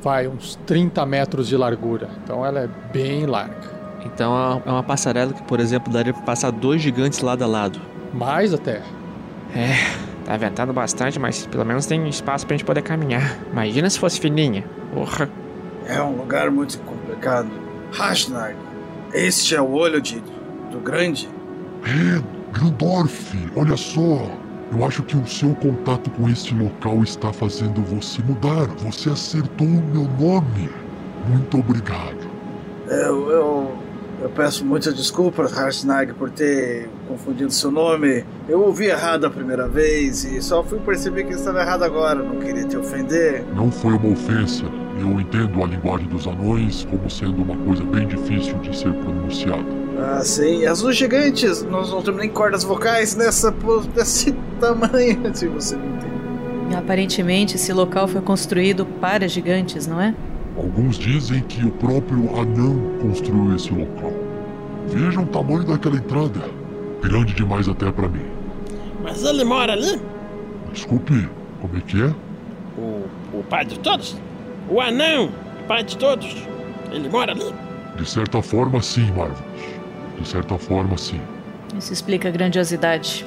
vai, uns 30 metros de largura. Então ela é bem larga. Então é uma passarela que, por exemplo, daria para passar dois gigantes lado a lado. Mais até. É, tá ventando bastante, mas pelo menos tem espaço pra gente poder caminhar. Imagina se fosse fininha. Porra. É um lugar muito complicado. Hashnag, este é o olho de, do grande? É, Grandorf, olha só. Eu acho que o seu contato com este local está fazendo você mudar. Você acertou o meu nome. Muito obrigado. Eu, eu, eu peço muitas desculpas, Hashnag, por ter confundido seu nome. Eu ouvi errado a primeira vez e só fui perceber que estava errado agora. Não queria te ofender. Não foi uma ofensa. Eu entendo a linguagem dos anões como sendo uma coisa bem difícil de ser pronunciada. Ah, sim. As luzes gigantes, nós não temos nem cordas vocais nessa, desse tamanho, (laughs) se você não entende. Aparentemente esse local foi construído para gigantes, não é? Alguns dizem que o próprio anão construiu esse local. Vejam o tamanho daquela entrada. Grande demais até pra mim. Mas ele mora ali? Desculpe, como é que é? O, o pai de todos? O anão, pai de todos. Ele mora ali? De certa forma, sim, Marvelous. De certa forma, sim. Isso explica a grandiosidade.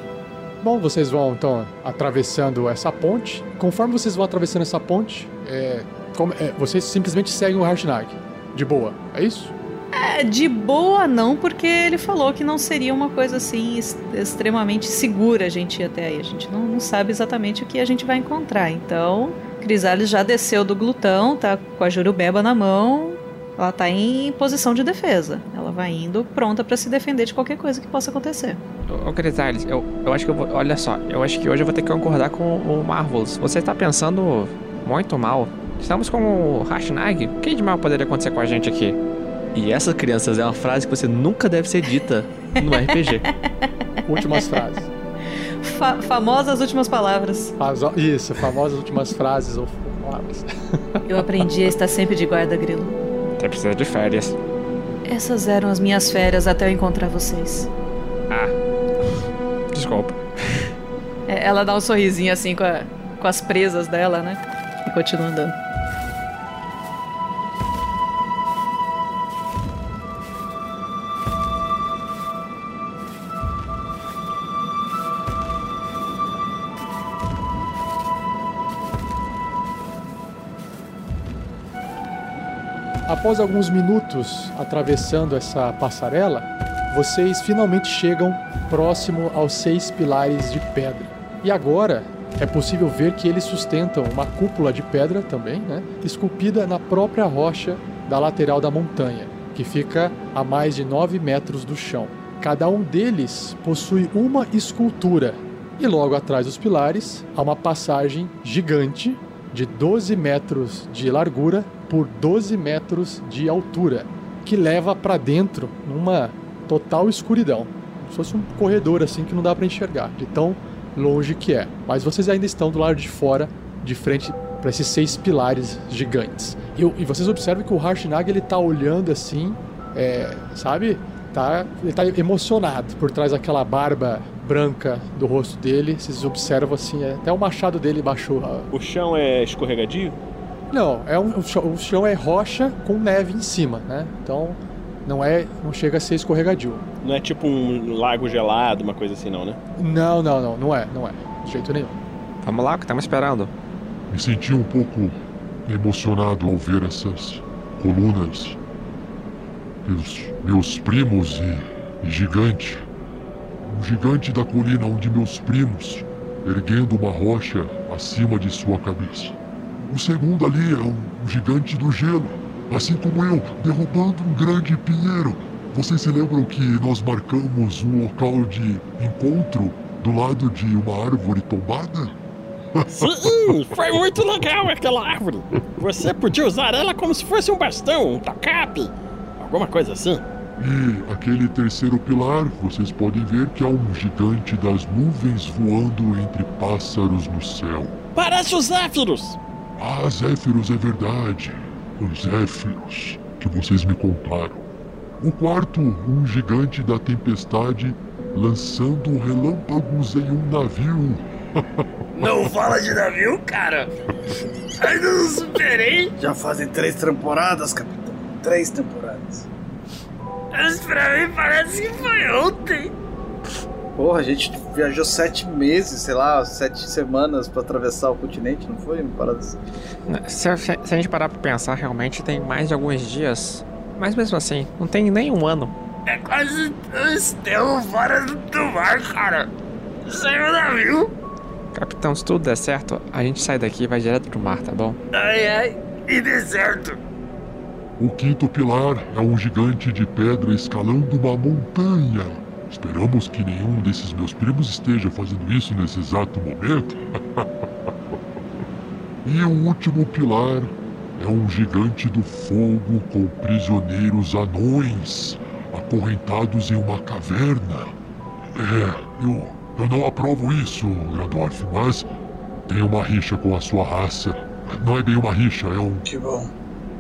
Bom, vocês vão então atravessando essa ponte. Conforme vocês vão atravessando essa ponte, é, como- é, vocês simplesmente seguem o Harshnag. De boa, é isso? É, de boa não, porque ele falou que não seria uma coisa assim extremamente segura a gente ir até aí. A gente não, não sabe exatamente o que a gente vai encontrar. Então, Crisales já desceu do glutão, tá com a jurubeba na mão. Ela tá em posição de defesa. Ela vai indo pronta pra se defender de qualquer coisa que possa acontecer. Ô, Crisales, eu, eu acho que eu vou. Olha só, eu acho que hoje eu vou ter que concordar com o Marvelous. Você está pensando muito mal. Estamos com o Hashnag. O que de mal poderia acontecer com a gente aqui? E essas crianças é uma frase que você nunca deve ser dita no RPG. (laughs) Últimas frases. Fa- famosas últimas palavras. Isso, famosas últimas frases ou palavras. (laughs) Eu aprendi a estar sempre de guarda, Grilo. Você precisa de férias. Essas eram as minhas férias até eu encontrar vocês. Ah. Desculpa. É, ela dá um sorrisinho assim com, a- com as presas dela, né? E continua andando. Após alguns minutos atravessando essa passarela, vocês finalmente chegam próximo aos seis pilares de pedra. E agora é possível ver que eles sustentam uma cúpula de pedra também, né? Esculpida na própria rocha da lateral da montanha, que fica a mais de 9 metros do chão. Cada um deles possui uma escultura. E logo atrás dos pilares há uma passagem gigante de 12 metros de largura por 12 metros de altura, que leva para dentro numa total escuridão. Como se fosse um corredor assim que não dá para enxergar, de tão longe que é. Mas vocês ainda estão do lado de fora, de frente para esses seis pilares gigantes. E, e vocês observam que o Harshnag ele tá olhando assim, é, sabe? Tá, ele tá emocionado por trás daquela barba branca do rosto dele. Vocês observam assim, é, até o machado dele baixou. O chão é escorregadio? Não, é um, o, chão, é rocha com neve em cima, né? Então não é, não chega a ser escorregadio. Não é tipo um lago gelado, uma coisa assim, não, né? Não, não, não, não é, não é, de jeito nenhum. Vamos lá, o que estamos esperando? Me senti um pouco emocionado ao ver essas colunas. Meus, meus primos e, e gigante. Um gigante da colina onde meus primos, erguendo uma rocha acima de sua cabeça. O segundo ali é um, gigante do gelo, assim como eu, derrubando um grande pinheiro. Vocês se lembram que nós marcamos um local de encontro do lado de uma árvore tombada? Sim, foi muito legal aquela árvore. Você podia usar ela como se fosse um bastão, um tacape, alguma coisa assim. E aquele terceiro pilar, vocês podem ver que há um gigante das nuvens voando entre pássaros no céu. Parece os Zéfiros. Ah, Zéfiros é verdade. Os Zéfiros que vocês me contaram. O quarto, um gigante da tempestade lançando relâmpagos em um navio. (laughs) Não fala de navio, cara. Ainda não superei. Já fazem três temporadas, capitão. Três temporadas. Mas pra mim parece que foi ontem. Porra, a gente viajou sete meses, sei lá, sete semanas pra atravessar o continente, não foi? Uma parada assim. Se, a gente parar pra pensar, realmente tem mais de alguns dias. Mas mesmo assim, não tem nem um ano. É quase um estelo fora do, mar, cara. Saiu o navio. Capitão, se tudo der certo, a gente sai daqui e vai direto pro mar, tá bom? Ai, ai. E deserto. O quinto pilar é um gigante de pedra escalando uma montanha. Esperamos que nenhum desses meus primos esteja fazendo isso nesse exato momento. (laughs) e o último pilar é um gigante do fogo com prisioneiros anões acorrentados em uma caverna. É, eu, eu não aprovo isso, Grandorf, mas tenho uma rixa com a sua raça. Não é bem uma rixa, é um Que bom.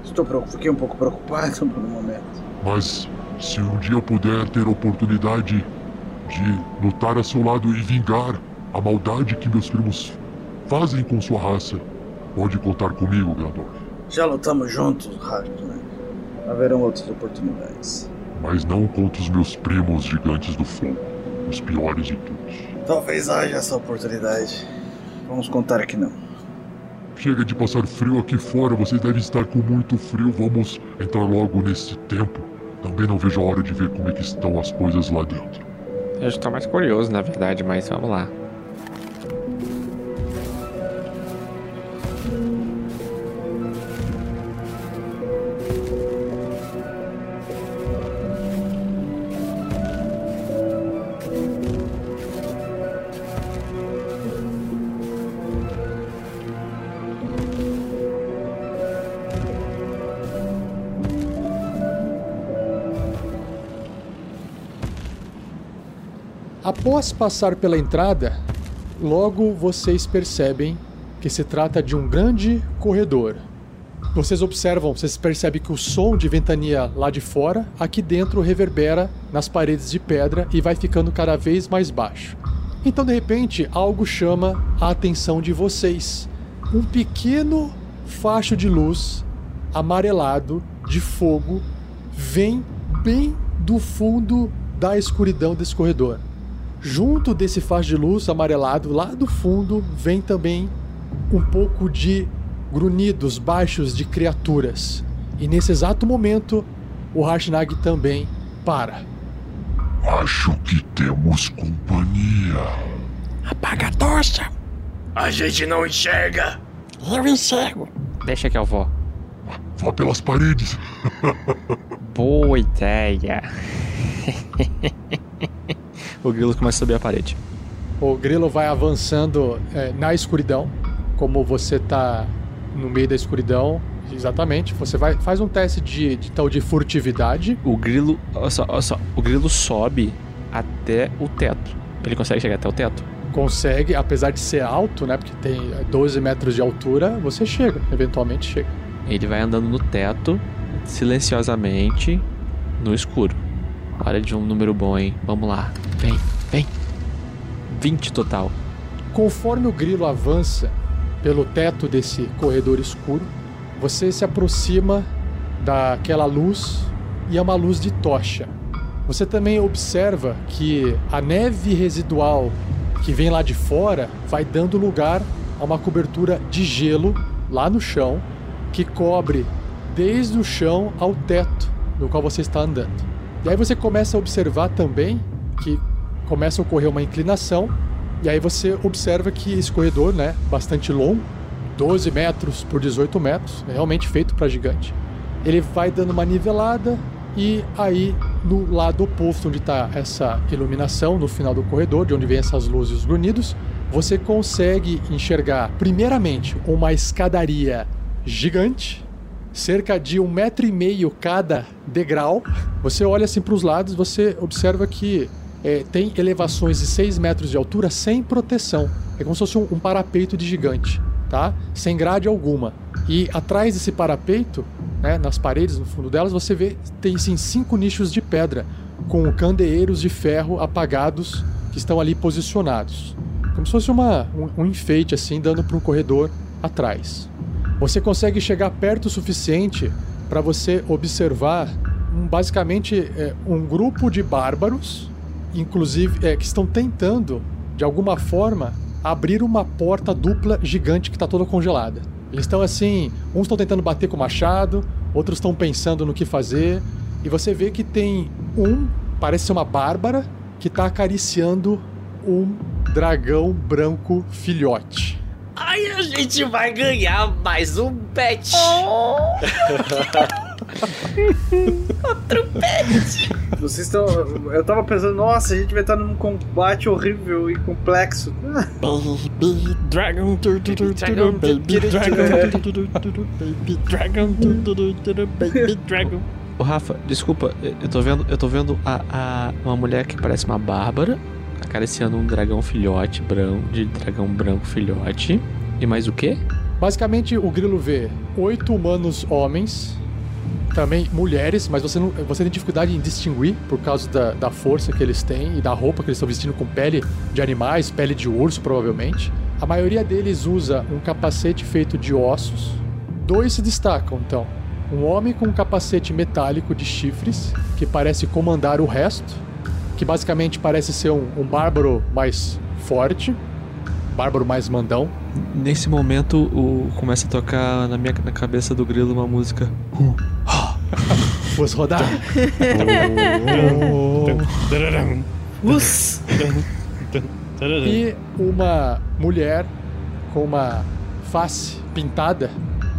Estou preocup- fiquei um pouco preocupado (laughs) por um momento. Mas Se um dia eu puder ter a oportunidade de lutar a seu lado e vingar a maldade que meus primos fazem com sua raça, pode contar comigo, Grandorf. Já lutamos juntos, Ragnar. Haverão outras oportunidades. Mas não contra os meus primos gigantes do fogo, os piores de todos. Talvez haja essa oportunidade. Vamos contar que não. Chega de passar frio aqui fora, vocês devem estar com muito frio. Vamos entrar logo nesse tempo. Também não vejo a hora de ver como é que estão as coisas lá dentro. Eu estou mais curioso, na verdade, mas vamos lá. Após passar pela entrada, logo vocês percebem que se trata de um grande corredor. Vocês observam, vocês percebem que o som de ventania lá de fora, aqui dentro reverbera nas paredes de pedra e vai ficando cada vez mais baixo. Então, de repente, algo chama a atenção de vocês. Um pequeno facho de luz amarelado de fogo vem bem do fundo da escuridão desse corredor. Junto desse faz de luz amarelado, lá do fundo, vem também um pouco de grunhidos baixos de criaturas. E nesse exato momento, o Harshnag também para. Acho que temos companhia. Apaga a tocha. A gente não enxerga. Eu enxergo. Deixa que eu vou. Vá pelas paredes. Boa ideia. (laughs) O grilo começa a subir a parede. O grilo vai avançando é, na escuridão, como você tá no meio da escuridão. Exatamente. Você vai faz um teste de, de tal de furtividade. O grilo, olha só, olha só, o grilo sobe até o teto. Ele consegue chegar até o teto? Consegue, apesar de ser alto, né? Porque tem 12 metros de altura, você chega, eventualmente chega. Ele vai andando no teto, silenciosamente, no escuro. Olha de um número bom, hein? Vamos lá. Vem, vem. 20 total. Conforme o grilo avança pelo teto desse corredor escuro, você se aproxima daquela luz e é uma luz de tocha. Você também observa que a neve residual que vem lá de fora vai dando lugar a uma cobertura de gelo lá no chão que cobre desde o chão ao teto no qual você está andando. E aí você começa a observar também que começa a ocorrer uma inclinação, e aí você observa que esse corredor, né, bastante longo, 12 metros por 18 metros, é realmente feito para gigante. Ele vai dando uma nivelada e aí no lado oposto onde está essa iluminação, no final do corredor, de onde vem essas luzes e os grunhidos, você consegue enxergar primeiramente uma escadaria gigante cerca de um metro e meio cada degrau. Você olha assim para os lados, você observa que é, tem elevações de 6 metros de altura sem proteção. É como se fosse um, um parapeito de gigante, tá? Sem grade alguma. E atrás desse parapeito, né, nas paredes, no fundo delas, você vê tem sim cinco nichos de pedra com candeeiros de ferro apagados que estão ali posicionados, como se fosse uma, um, um enfeite assim, dando para um corredor atrás. Você consegue chegar perto o suficiente para você observar um, basicamente é, um grupo de bárbaros, inclusive é, que estão tentando de alguma forma abrir uma porta dupla gigante que está toda congelada. Eles estão assim, uns estão tentando bater com o machado, outros estão pensando no que fazer, e você vê que tem um, parece ser uma bárbara, que está acariciando um dragão branco filhote. Aí a gente vai ganhar mais um pet. (laughs) Outro pet. Vocês estão. Eu tava pensando, nossa, a gente vai estar num combate horrível e complexo. Baby Dragon, Baby Dragon, Baby Dragon, Baby Dragon. Ô Rafa, desculpa, eu tô vendo, eu tô vendo a, a- uma mulher que parece uma bárbara acariciando um dragão filhote branco, de dragão branco filhote. E mais o quê? Basicamente, o grilo vê oito humanos homens também mulheres, mas você, não, você tem dificuldade em distinguir por causa da, da força que eles têm e da roupa que eles estão vestindo com pele de animais, pele de urso, provavelmente. A maioria deles usa um capacete feito de ossos. Dois se destacam, então. Um homem com um capacete metálico de chifres, que parece comandar o resto, que basicamente parece ser um, um bárbaro mais forte, bárbaro mais mandão. Nesse momento, o, começa a tocar na minha na cabeça do grilo uma música. Vamos rodar? (laughs) Us. E uma mulher com uma face pintada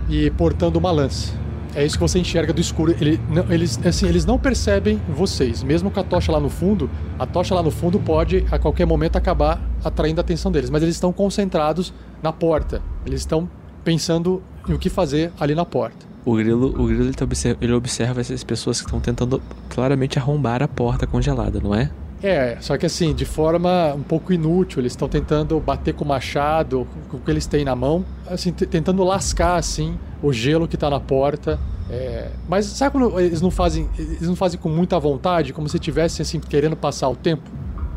e portando uma lança. É isso que você enxerga do escuro. Ele, não, eles, assim, eles não percebem vocês. Mesmo com a tocha lá no fundo, a tocha lá no fundo pode a qualquer momento acabar atraindo a atenção deles. Mas eles estão concentrados na porta. Eles estão pensando em o que fazer ali na porta. O grilo, o grilo ele, tá observa, ele observa essas pessoas que estão tentando claramente arrombar a porta congelada, não é? É, só que assim, de forma um pouco inútil, eles estão tentando bater com o machado, com o que eles têm na mão, assim, tentando lascar assim o gelo que tá na porta. É, mas sabe quando eles não fazem, eles não fazem com muita vontade, como se estivessem assim querendo passar o tempo?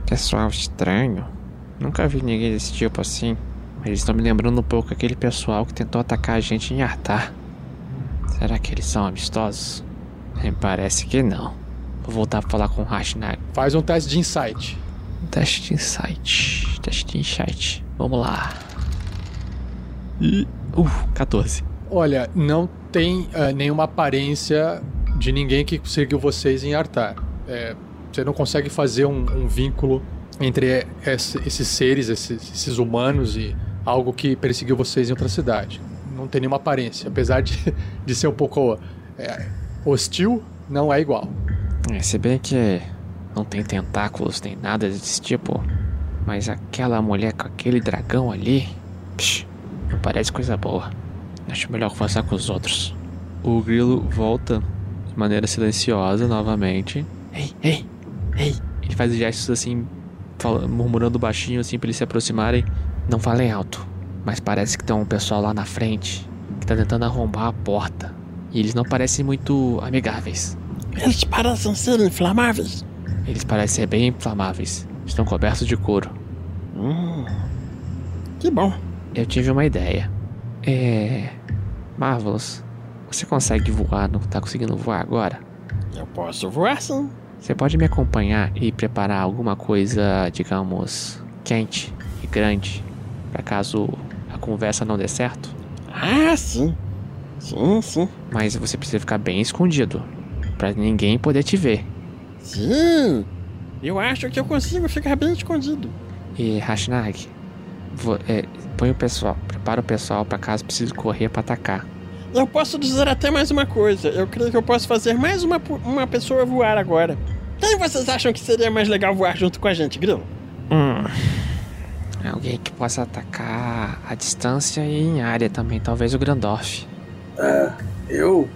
Pessoal estranho. Nunca vi ninguém desse tipo assim. Eles estão me lembrando um pouco aquele pessoal que tentou atacar a gente em Artar. Será que eles são amistosos? Parece que não. Vou voltar pra falar com o Rashnag. Faz um teste de insight. Teste de insight. Teste de insight. Vamos lá. E. Uh, 14. Olha, não tem ah, nenhuma aparência de ninguém que seguiu vocês em Artar. É, você não consegue fazer um, um vínculo entre esse- esses seres, esses, esses humanos e algo que perseguiu vocês em outra cidade. Não tem nenhuma aparência, apesar de, (laughs) de ser um pouco é, hostil, não é igual. É, se bem que não tem tentáculos nem nada desse tipo. Mas aquela mulher com aquele dragão ali. Psh, não parece coisa boa. Acho melhor conversar com os outros. O grilo volta de maneira silenciosa novamente. Ei, ei, ei. Ele faz gestos assim, murmurando baixinho assim pra eles se aproximarem. Não falem alto. Mas parece que tem um pessoal lá na frente que tá tentando arrombar a porta. E eles não parecem muito amigáveis. Eles parecem ser inflamáveis. Eles parecem ser bem inflamáveis. Estão cobertos de couro. Hum, que bom. Eu tive uma ideia. É. Marvelous, você consegue voar? Não tá conseguindo voar agora? Eu posso voar sim. Você pode me acompanhar e preparar alguma coisa, digamos, quente e grande, para caso a conversa não dê certo? Ah, sim. Sim, sim. Mas você precisa ficar bem escondido, para ninguém poder te ver. Sim. Eu acho que eu consigo ficar bem escondido. E Rashnag, vo- é, põe o pessoal, prepara o pessoal para caso precise correr para atacar. Eu posso dizer até mais uma coisa. Eu creio que eu posso fazer mais uma, uma pessoa voar agora. Quem vocês acham que seria mais legal voar junto com a gente, Grilo? Hum. Alguém que possa atacar a distância e em área também, talvez o Grandorf. É, eu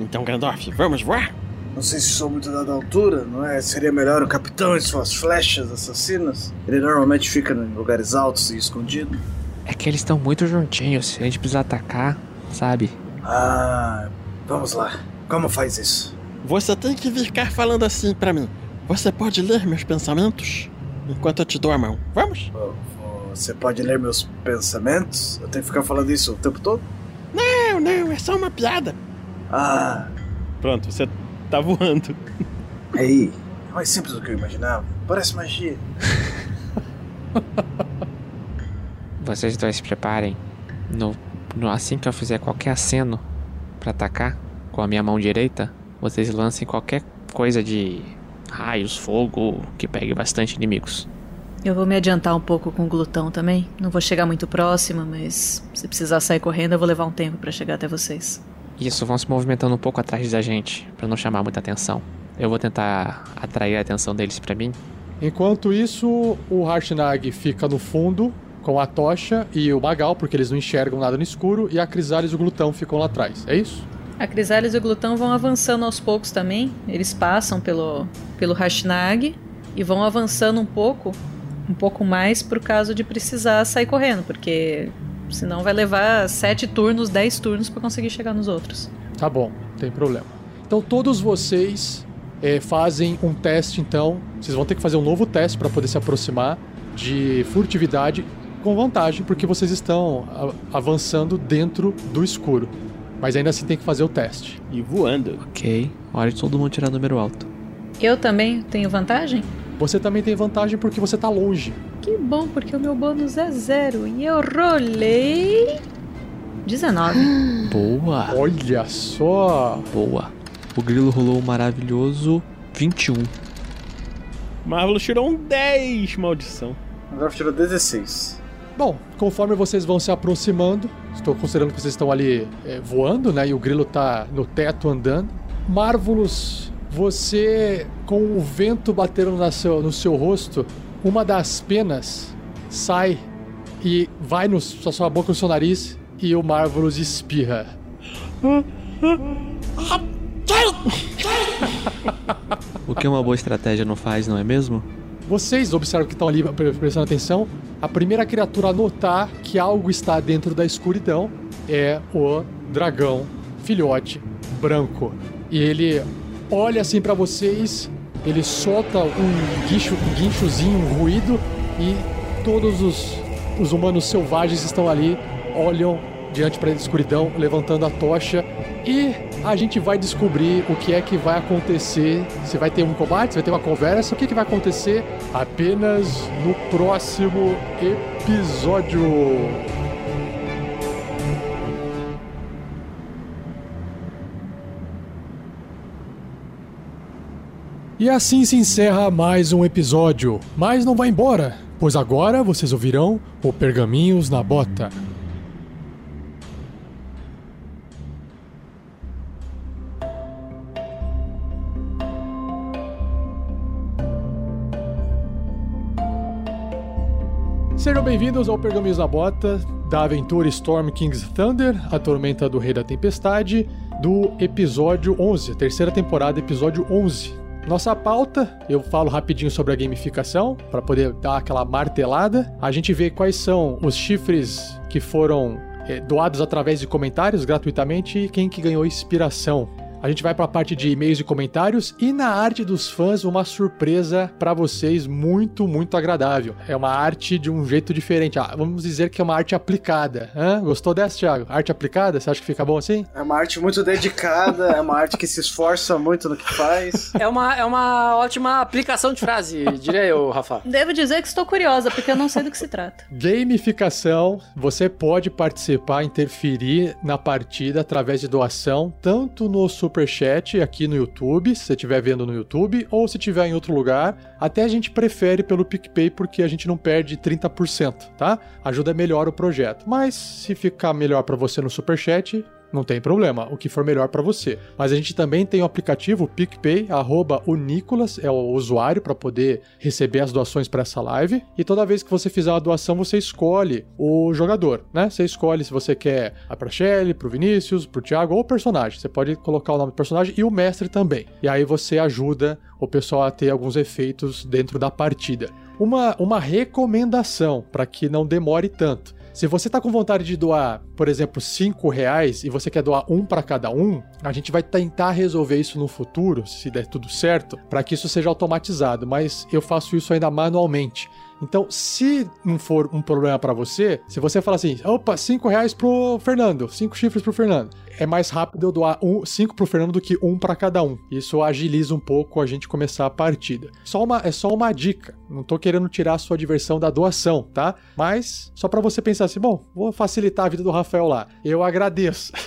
Então, Grandorf, vamos voar? não sei se sou muito dado à altura, não é? Seria melhor o capitão e suas flechas assassinas? Ele normalmente fica em lugares altos e escondido. É que eles estão muito juntinhos, se a gente precisar atacar, sabe? Ah, vamos lá. Como faz isso? Você tem que ficar falando assim pra mim. Você pode ler meus pensamentos enquanto eu te dou a mão. Vamos? Você pode ler meus pensamentos? Eu tenho que ficar falando isso o tempo todo? Não, não, é só uma piada. Ah, Pronto, você tá voando. aí. É mais simples do que eu imaginava. Parece magia. (laughs) Vocês dois se preparem. No, no- assim que eu fizer qualquer aceno pra atacar com a minha mão direita, vocês lancem qualquer coisa de raios, fogo, que pegue bastante inimigos. Eu vou me adiantar um pouco com o glutão também. Não vou chegar muito próxima, mas se precisar sair correndo, eu vou levar um tempo pra chegar até vocês. Isso, vão se movimentando um pouco atrás da gente, pra não chamar muita atenção. Eu vou tentar atrair a atenção deles pra mim. Enquanto isso, o Harshnag fica no fundo com a tocha e o Magal, porque eles não enxergam nada no escuro, e a Crisales e o Glutão ficam lá atrás. É isso? A Crisales e o Glutão vão avançando aos poucos também. Eles passam pelo, pelo Hashnag e vão avançando um pouco, um pouco mais pro caso de precisar sair correndo, porque senão vai levar sete turnos, dez turnos pra conseguir chegar nos outros. Tá bom. tem problema. Então todos vocês é, fazem um teste, então. Vocês vão ter que fazer um novo teste para poder se aproximar de furtividade com vantagem, porque vocês estão avançando dentro do escuro. Mas ainda assim tem que fazer o teste. E voando. Ok. Hora de todo mundo tirar número alto. Eu também tenho vantagem? Você também tem vantagem porque você tá longe. Que bom, porque o meu bônus é zero. E eu rolei. 19. (gasps) Boa. Olha só! Boa. O grilo rolou um maravilhoso 21. Marvelous tirou um 10, maldição. Agora tirou 16. Bom, conforme vocês vão se aproximando, estou considerando que vocês estão ali é, voando, né? E o grilo tá no teto andando. Marvelous, você, com o vento batendo na seu, no seu rosto, uma das penas sai e vai no, na sua boca, no seu nariz, e o Marvelous espirra. O que uma boa estratégia não faz, não é mesmo? Vocês observam que estão ali pre- prestando atenção. A primeira criatura a notar que algo está dentro da escuridão é o dragão filhote branco. E ele olha assim pra vocês, ele solta um guincho, um guinchozinho, um ruído e todos os, os humanos selvagens estão ali, olham diante para a escuridão, levantando a tocha e a gente vai descobrir o que é que vai acontecer. Se vai ter um combate, se vai ter uma conversa, o que, que vai acontecer apenas no próximo episódio. E assim se encerra mais um episódio. Mas não vai embora, pois agora vocês ouvirão o Pergaminhos na Bota. Sejam bem-vindos ao Pergaminhos na Bota da aventura Storm King's Thunder, a tormenta do Rei da Tempestade, do episódio 11, terceira temporada, episódio 11. Nossa pauta, eu falo rapidinho sobre a gamificação, para poder dar aquela martelada. A gente vê quais são os chifres que foram eh, doados através de comentários gratuitamente e quem que ganhou inspiração. A gente vai para a parte de e-mails e comentários e na arte dos fãs uma surpresa para vocês muito, muito agradável. É uma arte de um jeito diferente. Ah, vamos dizer que é uma arte aplicada. Hã? Gostou dessa, Thiago? Arte aplicada? Você acha que fica bom assim? É uma arte muito dedicada, é uma arte que se esforça muito no que faz. É uma, é uma ótima aplicação de frase, diria eu, Rafa. Devo dizer que estou curiosa, porque eu não sei do que se trata. Gamificação, você pode participar, interferir na partida através de doação, tanto no Superchat aqui no YouTube, se você estiver vendo no YouTube, ou se estiver em outro lugar. Até a gente prefere pelo PicPay porque a gente não perde 30%, tá? Ajuda melhor o projeto. Mas se ficar melhor para você no Superchat, não tem problema, o que for melhor para você. Mas a gente também tem o aplicativo PicPay, arroba o Nicolas, é o usuário para poder receber as doações para essa live. E toda vez que você fizer uma doação, você escolhe o jogador, né? Você escolhe se você quer a pra Shelly, pro Vinícius, pro Thiago ou o personagem. Você pode colocar o nome do personagem e o mestre também. E aí você ajuda o pessoal a ter alguns efeitos dentro da partida. Uma, uma recomendação para que não demore tanto. Se você tá com vontade de doar, por exemplo, 5 reais e você quer doar um para cada um, a gente vai tentar resolver isso no futuro, se der tudo certo, para que isso seja automatizado, mas eu faço isso ainda manualmente. Então, se não for um problema para você, se você falar assim, opa, 5 reais pro Fernando, 5 chifres pro Fernando, é mais rápido eu doar 5 um, cinco pro Fernando do que um para cada um. Isso agiliza um pouco a gente começar a partida. Só uma, é só uma dica. Não tô querendo tirar a sua diversão da doação, tá? Mas só para você pensar assim, bom, vou facilitar a vida do Rafael lá. Eu agradeço. (laughs)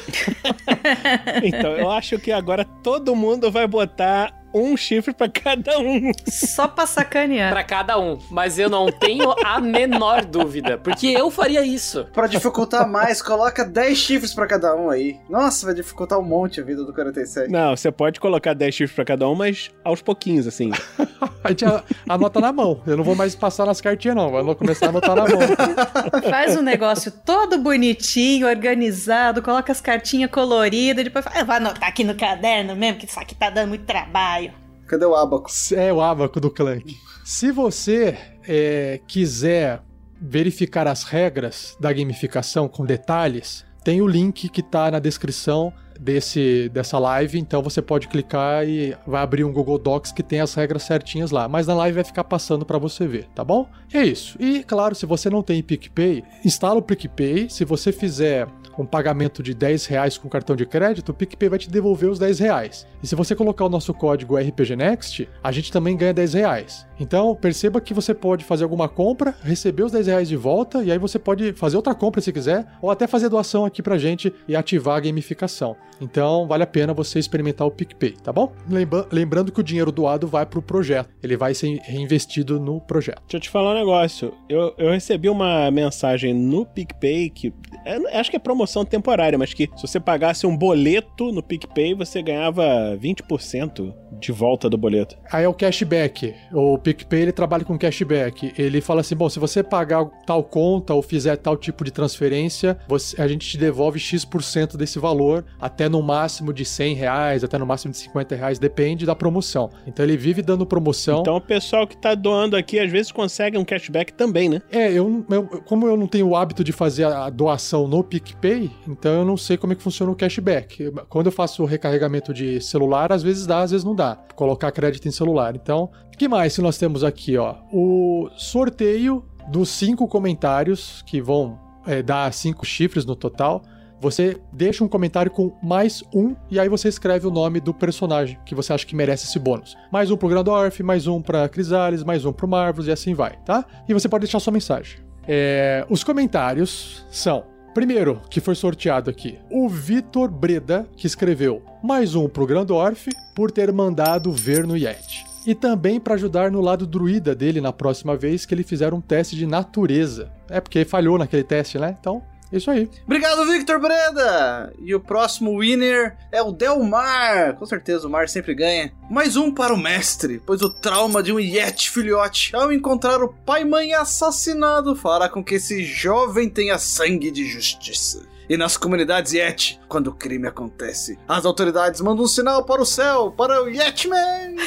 Então, eu acho que agora todo mundo vai botar um chifre pra cada um. Só pra sacanear. Pra cada um. Mas eu não tenho a menor dúvida. Porque eu faria isso. Pra dificultar mais, coloca 10 chifres pra cada um aí. Nossa, vai dificultar um monte a vida do 47. Não, você pode colocar 10 chifres pra cada um, mas aos pouquinhos, assim. (laughs) A gente a- anota na mão. Eu não vou mais passar nas cartinhas, não. Vou começar a anotar na mão. (laughs) Faz um negócio todo bonitinho, organizado, coloca as cartinhas coloridas, depois fala, eu vou anotar aqui no caderno mesmo, que isso aqui tá dando muito trabalho. Cadê o abaco? É o abaco do Clank. Se você é, quiser verificar as regras da gamificação com detalhes, tem o link que tá na descrição desse dessa live, então você pode clicar e vai abrir um Google Docs que tem as regras certinhas lá, mas na live vai ficar passando para você ver, tá bom? E é isso. E claro, se você não tem PicPay, instala o PicPay. Se você fizer um pagamento de 10 reais com cartão de crédito, o PicPay vai te devolver os 10 reais. E se você colocar o nosso código RPGNext, a gente também ganha 10 reais. Então, perceba que você pode fazer alguma compra, receber os 10 reais de volta, e aí você pode fazer outra compra se quiser, ou até fazer doação aqui pra gente e ativar a gamificação. Então, vale a pena você experimentar o PicPay, tá bom? Lembra- lembrando que o dinheiro doado vai pro projeto, ele vai ser reinvestido no projeto. Deixa eu te falar um negócio. Eu, eu recebi uma mensagem no PicPay que. eu acho que é promoção temporária, mas que se você pagasse um boleto no PicPay, você ganhava 20% de volta do boleto. Aí é o cashback. O PicPay ele trabalha com cashback. Ele fala assim: bom, se você pagar tal conta ou fizer tal tipo de transferência, você- a gente te devolve X% desse valor, até no máximo de 100 reais, até no máximo de 50 reais, depende da promoção. Então ele vive dando promoção. Então o pessoal que tá doando aqui às vezes consegue um cashback também, né? É, eu, eu- como eu não tenho o hábito de fazer a doação no PicPay, então eu não sei como é que funciona o cashback. Quando eu faço o recarregamento de celular, às vezes dá, às vezes não dá. Colocar crédito em celular. Então, o que mais que nós temos aqui, ó? O sorteio dos cinco comentários que vão é, dar cinco chifres no total. Você deixa um comentário com mais um e aí você escreve o nome do personagem que você acha que merece esse bônus. Mais um pro Grandorf, mais um pra Crisales, mais um pro Marvels e assim vai, tá? E você pode deixar sua mensagem. É, os comentários são Primeiro, que foi sorteado aqui, o Vitor Breda, que escreveu mais um pro Grandorf por ter mandado ver no Yeti. E também para ajudar no lado druida dele na próxima vez que ele fizer um teste de natureza. É porque falhou naquele teste, né? Então, isso aí. Obrigado, Victor Breda! E o próximo winner é o Delmar. Com certeza o Mar sempre ganha. Mais um para o mestre, pois o trauma de um Yeti filhote ao encontrar o pai e mãe assassinado fará com que esse jovem tenha sangue de justiça. E nas comunidades Yeti, quando o crime acontece, as autoridades mandam um sinal para o céu, para o Yetman!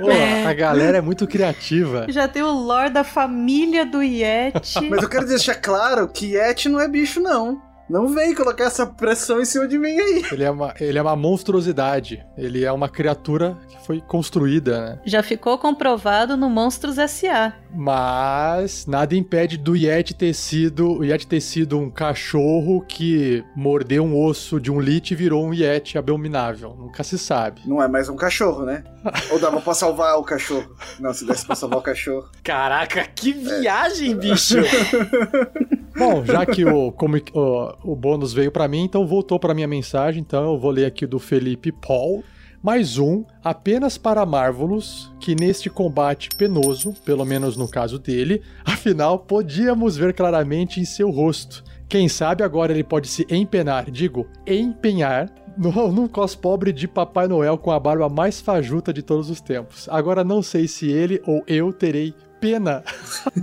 Pô, a galera é muito criativa. Já tem o lore da família do Yeti. (laughs) Mas eu quero deixar claro que Yeti não é bicho, não. Não vem colocar essa pressão em cima de mim aí. Ele é uma, ele é uma monstruosidade. Ele é uma criatura que foi construída, né? Já ficou comprovado no Monstros S.A. Mas nada impede do Yeti ter sido, o Yeti ter sido um cachorro que mordeu um osso de um lit e virou um Yeti abominável. Nunca se sabe. Não é mais um cachorro, né? Ou dava pra salvar o cachorro? Não, se desse pra salvar o cachorro. Caraca, que viagem, bicho! (laughs) Bom, já que o, como, o, o bônus veio pra mim, então voltou pra minha mensagem. Então eu vou ler aqui do Felipe Paul. Mais um, apenas para Marvelous, que neste combate penoso, pelo menos no caso dele, afinal podíamos ver claramente em seu rosto. Quem sabe agora ele pode se empenar, digo, empenhar, no, num cos pobre de Papai Noel com a barba mais fajuta de todos os tempos. Agora não sei se ele ou eu terei pena (laughs)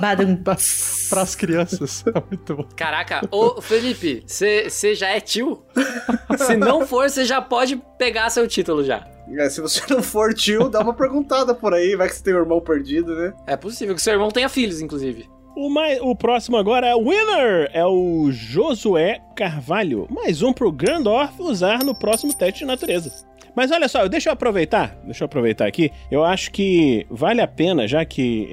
para as crianças. (laughs) É muito bom. Caraca, ô Felipe, você já é tio? (laughs) Se não for, você já pode pegar seu título já. É, se você não for tio, dá uma perguntada por aí, vai que você tem um irmão perdido, né? É possível que seu irmão tenha filhos, inclusive. O, mais, o próximo agora é o winner, é o Josué Carvalho. Mais um pro Grandorf usar no próximo teste de natureza. Mas olha só, deixa eu aproveitar, deixa eu aproveitar aqui. Eu acho que vale a pena, já que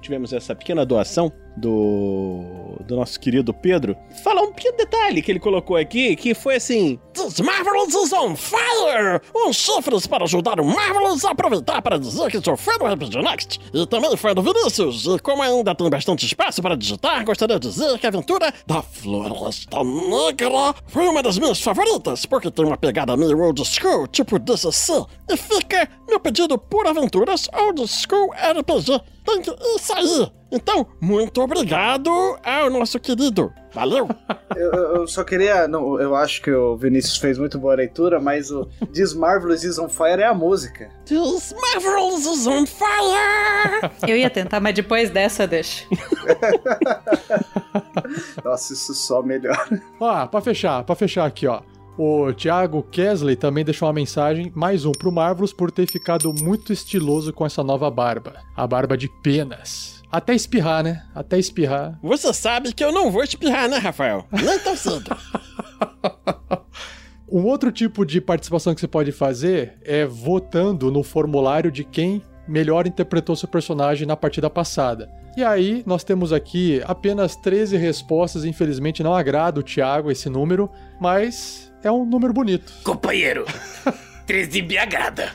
tivemos essa pequena doação do, do nosso querido Pedro, falar um pequeno detalhe que ele colocou aqui, que foi assim... Marvelous is on fire! Os chifres para ajudar o Marvelous a aproveitar para dizer que sou fã do RPG Next e também fã do Vinícius. E como ainda tem bastante espaço para digitar, gostaria de dizer que a aventura da Floresta Negra foi uma das minhas favoritas, porque tem uma pegada meio old school, tipo DCC. E fica meu pedido por aventuras old school RPG. Tem que isso aí! Então, muito obrigado ao nosso querido. Valeu! (laughs) Eu, eu- só queria. Não, eu acho que o Vinícius fez muito boa leitura, mas o This Marvelous is on Fire é a música. This Marvelous is on fire! Eu ia tentar, mas depois dessa, deixa. (laughs) Nossa, isso só melhora. Ó, pra fechar, pra fechar aqui, ó. O Thiago Kesley também deixou uma mensagem, mais um pro Marvelous, por ter ficado muito estiloso com essa nova barba. A barba de penas. Até espirrar, né? Até espirrar. Você sabe que eu não vou espirrar, né, Rafael? Não tão cedo. (laughs) Um outro tipo de participação que você pode fazer é votando no formulário de quem melhor interpretou seu personagem na partida passada. E aí, nós temos aqui apenas 13 respostas, infelizmente não agrada o Thiago esse número, mas é um número bonito. Companheiro, 13 me agrada.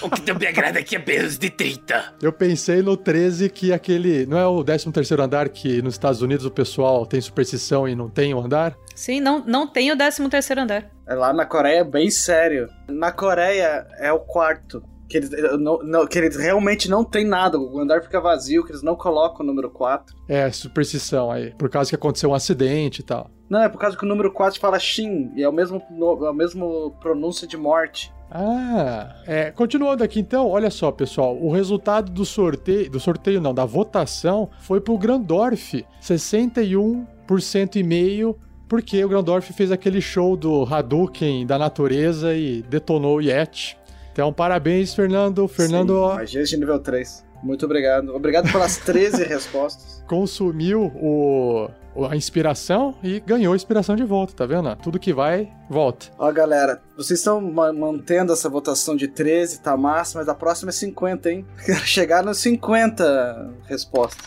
O que não me agrada aqui é menos de 30. Eu pensei no 13 que aquele. Não é o 13 terceiro andar que nos Estados Unidos o pessoal tem superstição e não tem o andar? Sim, não, não tem o 13 terceiro andar. É lá na Coreia é bem sério. Na Coreia é o quarto. Que eles, não, não- que eles realmente não tem nada. O andar fica vazio, que eles não colocam o número 4. É, superstição aí. Por causa que aconteceu um acidente e tal. Não, é por causa que o número 4 fala Shin, e é o mesmo, é o mesmo pronúncio de morte. Ah, é, continuando aqui então, olha só, pessoal, o resultado do sorteio, do sorteio não, da votação foi pro Grandorf, 61% e meio, porque o Grandorf fez aquele show do Hadouken da natureza e detonou o Yeti. Então, parabéns, Fernando. Fernando Sim, magia de nível 3. Muito obrigado. Obrigado pelas 13 (laughs) respostas. consumiu o, a inspiração e ganhou a inspiração de volta, tá vendo? Tudo que vai, volta. Ó, galera, vocês estão ma- mantendo essa votação de 13, tá massa, mas a próxima é 50, hein? (laughs) Quero chegar nos 50 respostas.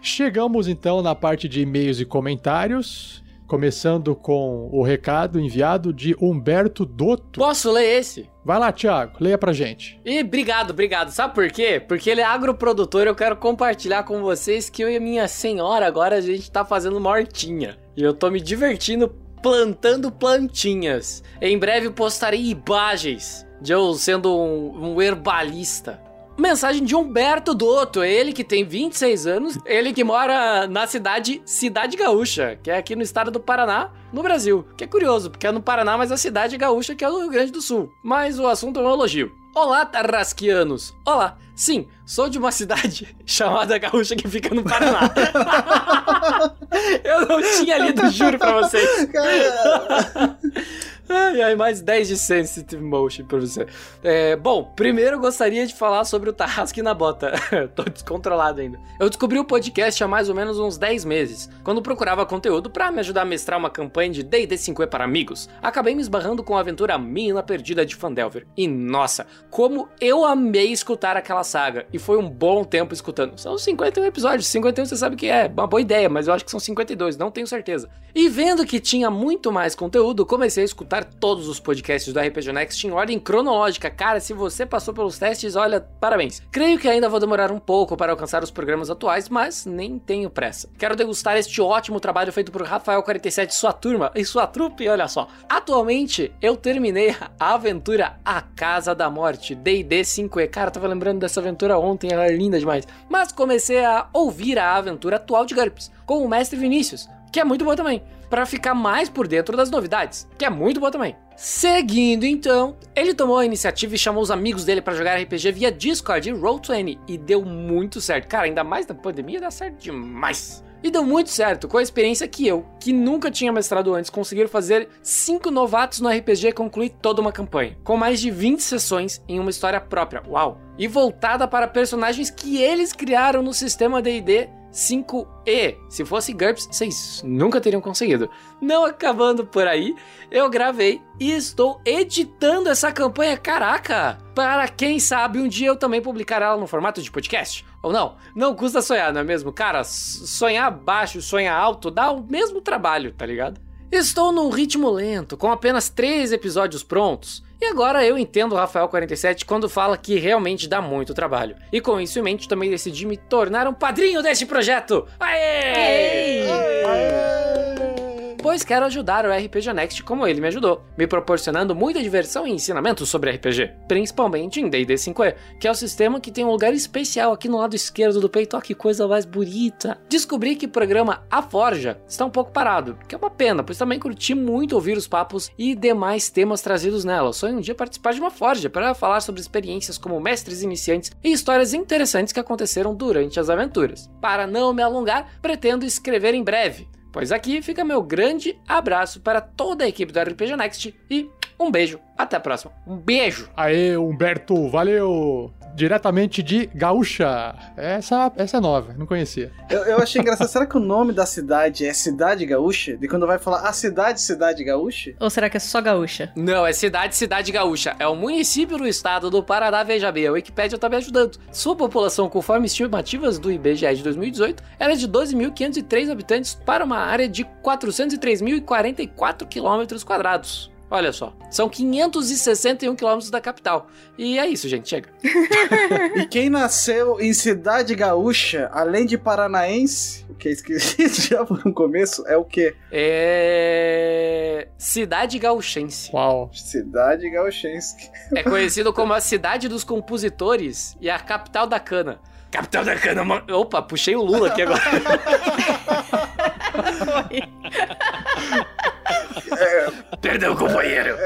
Chegamos então na parte de e-mails e comentários, começando com o recado enviado de Humberto Dotto. Posso ler esse? Vai lá, Thiago, leia pra gente. E obrigado, obrigado. Sabe por quê? Porque ele é agroprodutor. Eu quero compartilhar com vocês que eu e a minha senhora agora a gente tá fazendo uma hortinha. E eu tô me divertindo plantando plantinhas. Em breve postarei imagens de eu sendo um, um herbalista. Mensagem de Humberto Dotto, ele que tem 26 anos, ele que mora na cidade Cidade Gaúcha, que é aqui no estado do Paraná, no Brasil. Que é curioso, porque é no Paraná, mas a cidade gaúcha que é do Rio Grande do Sul. Mas o assunto é um elogio. Olá, tarrasquianos! Olá! Sim, sou de uma cidade (laughs) chamada Gaúcha que fica no Paraná. (laughs) Eu não tinha lido, juro pra vocês. Ai, ai, mais 10 de Sensitive Motion pra você. É, bom, primeiro eu gostaria de falar sobre o Tarrasque na Bota. (laughs) Tô descontrolado ainda. Eu descobri o podcast há mais ou menos uns 10 meses, quando procurava conteúdo pra me ajudar a mestrar uma campanha de D&D 5e para amigos. Acabei me esbarrando com a aventura Mina Perdida de Fandelver. E nossa, como eu amei escutar aquela saga. E foi um bom tempo escutando. São 51 episódios, 51 você sabe que é uma boa ideia, mas eu acho que são 52, não tenho certeza. E vendo que tinha muito mais conteúdo, comecei a escutar todos os podcasts do RPG Next em ordem cronológica. Cara, se você passou pelos testes, olha, parabéns. Creio que ainda vou demorar um pouco para alcançar os programas atuais, mas nem tenho pressa. Quero degustar este ótimo trabalho feito por Rafael47 e sua turma e sua trupe, olha só. Atualmente, eu terminei a aventura A Casa da Morte, D&D 5e. Cara, tava lembrando dessa aventura ontem, ela é linda demais. Mas comecei a ouvir a aventura atual de GURPS, com o mestre Vinícius, que é muito boa também, para ficar mais por dentro das novidades, que é muito boa também. Seguindo então, ele tomou a iniciativa e chamou os amigos dele para jogar RPG via Discord e Roll20 e deu muito certo. Cara, ainda mais na pandemia dá certo demais. E deu muito certo, com a experiência que eu, que nunca tinha mestrado antes, conseguiram fazer 5 novatos no RPG e concluir toda uma campanha, com mais de 20 sessões em uma história própria. Uau! E voltada para personagens que eles criaram no sistema D&D 5E. Se fosse GURPS, vocês nunca teriam conseguido. Não acabando por aí, eu gravei e estou editando essa campanha, caraca! Para quem sabe um dia eu também publicar ela no formato de podcast. Ou não, não custa sonhar, não é mesmo? Cara, sonhar baixo, sonhar alto dá o mesmo trabalho, tá ligado? Estou num ritmo lento, com apenas três episódios prontos. E agora eu entendo o Rafael47 quando fala que realmente dá muito trabalho. E com isso em mente, também decidi me tornar um padrinho deste projeto. Aê! Pois quero ajudar o RPG Next como ele me ajudou, me proporcionando muita diversão e ensinamentos sobre RPG, principalmente em D&D 5e, que é o sistema que tem um lugar especial aqui no lado esquerdo do peito, ó, que coisa mais bonita. Descobri que o programa A Forja está um pouco parado, que é uma pena, pois também curti muito ouvir os papos e demais temas trazidos nela. Sonho um dia participar de uma Forja para falar sobre experiências como mestres iniciantes e histórias interessantes que aconteceram durante as aventuras. Para não me alongar, pretendo escrever em breve. Pois aqui fica meu grande abraço para toda a equipe do RPG Next e um beijo. Até a próxima. Um beijo. Aê, Humberto, valeu! Diretamente de Gaúcha. Essa, essa é nova, não conhecia. Eu, eu achei engraçado. Será que o nome da cidade é Cidade Gaúcha? De quando vai falar a cidade, Cidade Gaúcha? Ou será que é só gaúcha? Não, é cidade, cidade gaúcha. É um município do estado do Paraná, veja bem. A Wikipédia tá me ajudando. Sua população, conforme estimativas do IBGE de 2018, era de 12.503 habitantes para uma área de 403.044 quilômetros quadrados. Olha só, são 561 quilômetros da capital. E é isso, gente, chega. (laughs) E quem nasceu em Cidade Gaúcha, além de paranaense, o que é esquisito (laughs) já por um começo, é o quê? É. Cidade Gaúchense. Uau. Cidade Gaúchense. É conhecido como a cidade dos compositores e a capital da cana. Capital da cana, mano. Opa, puxei o Lula aqui agora. (laughs) Perdão, companheiro.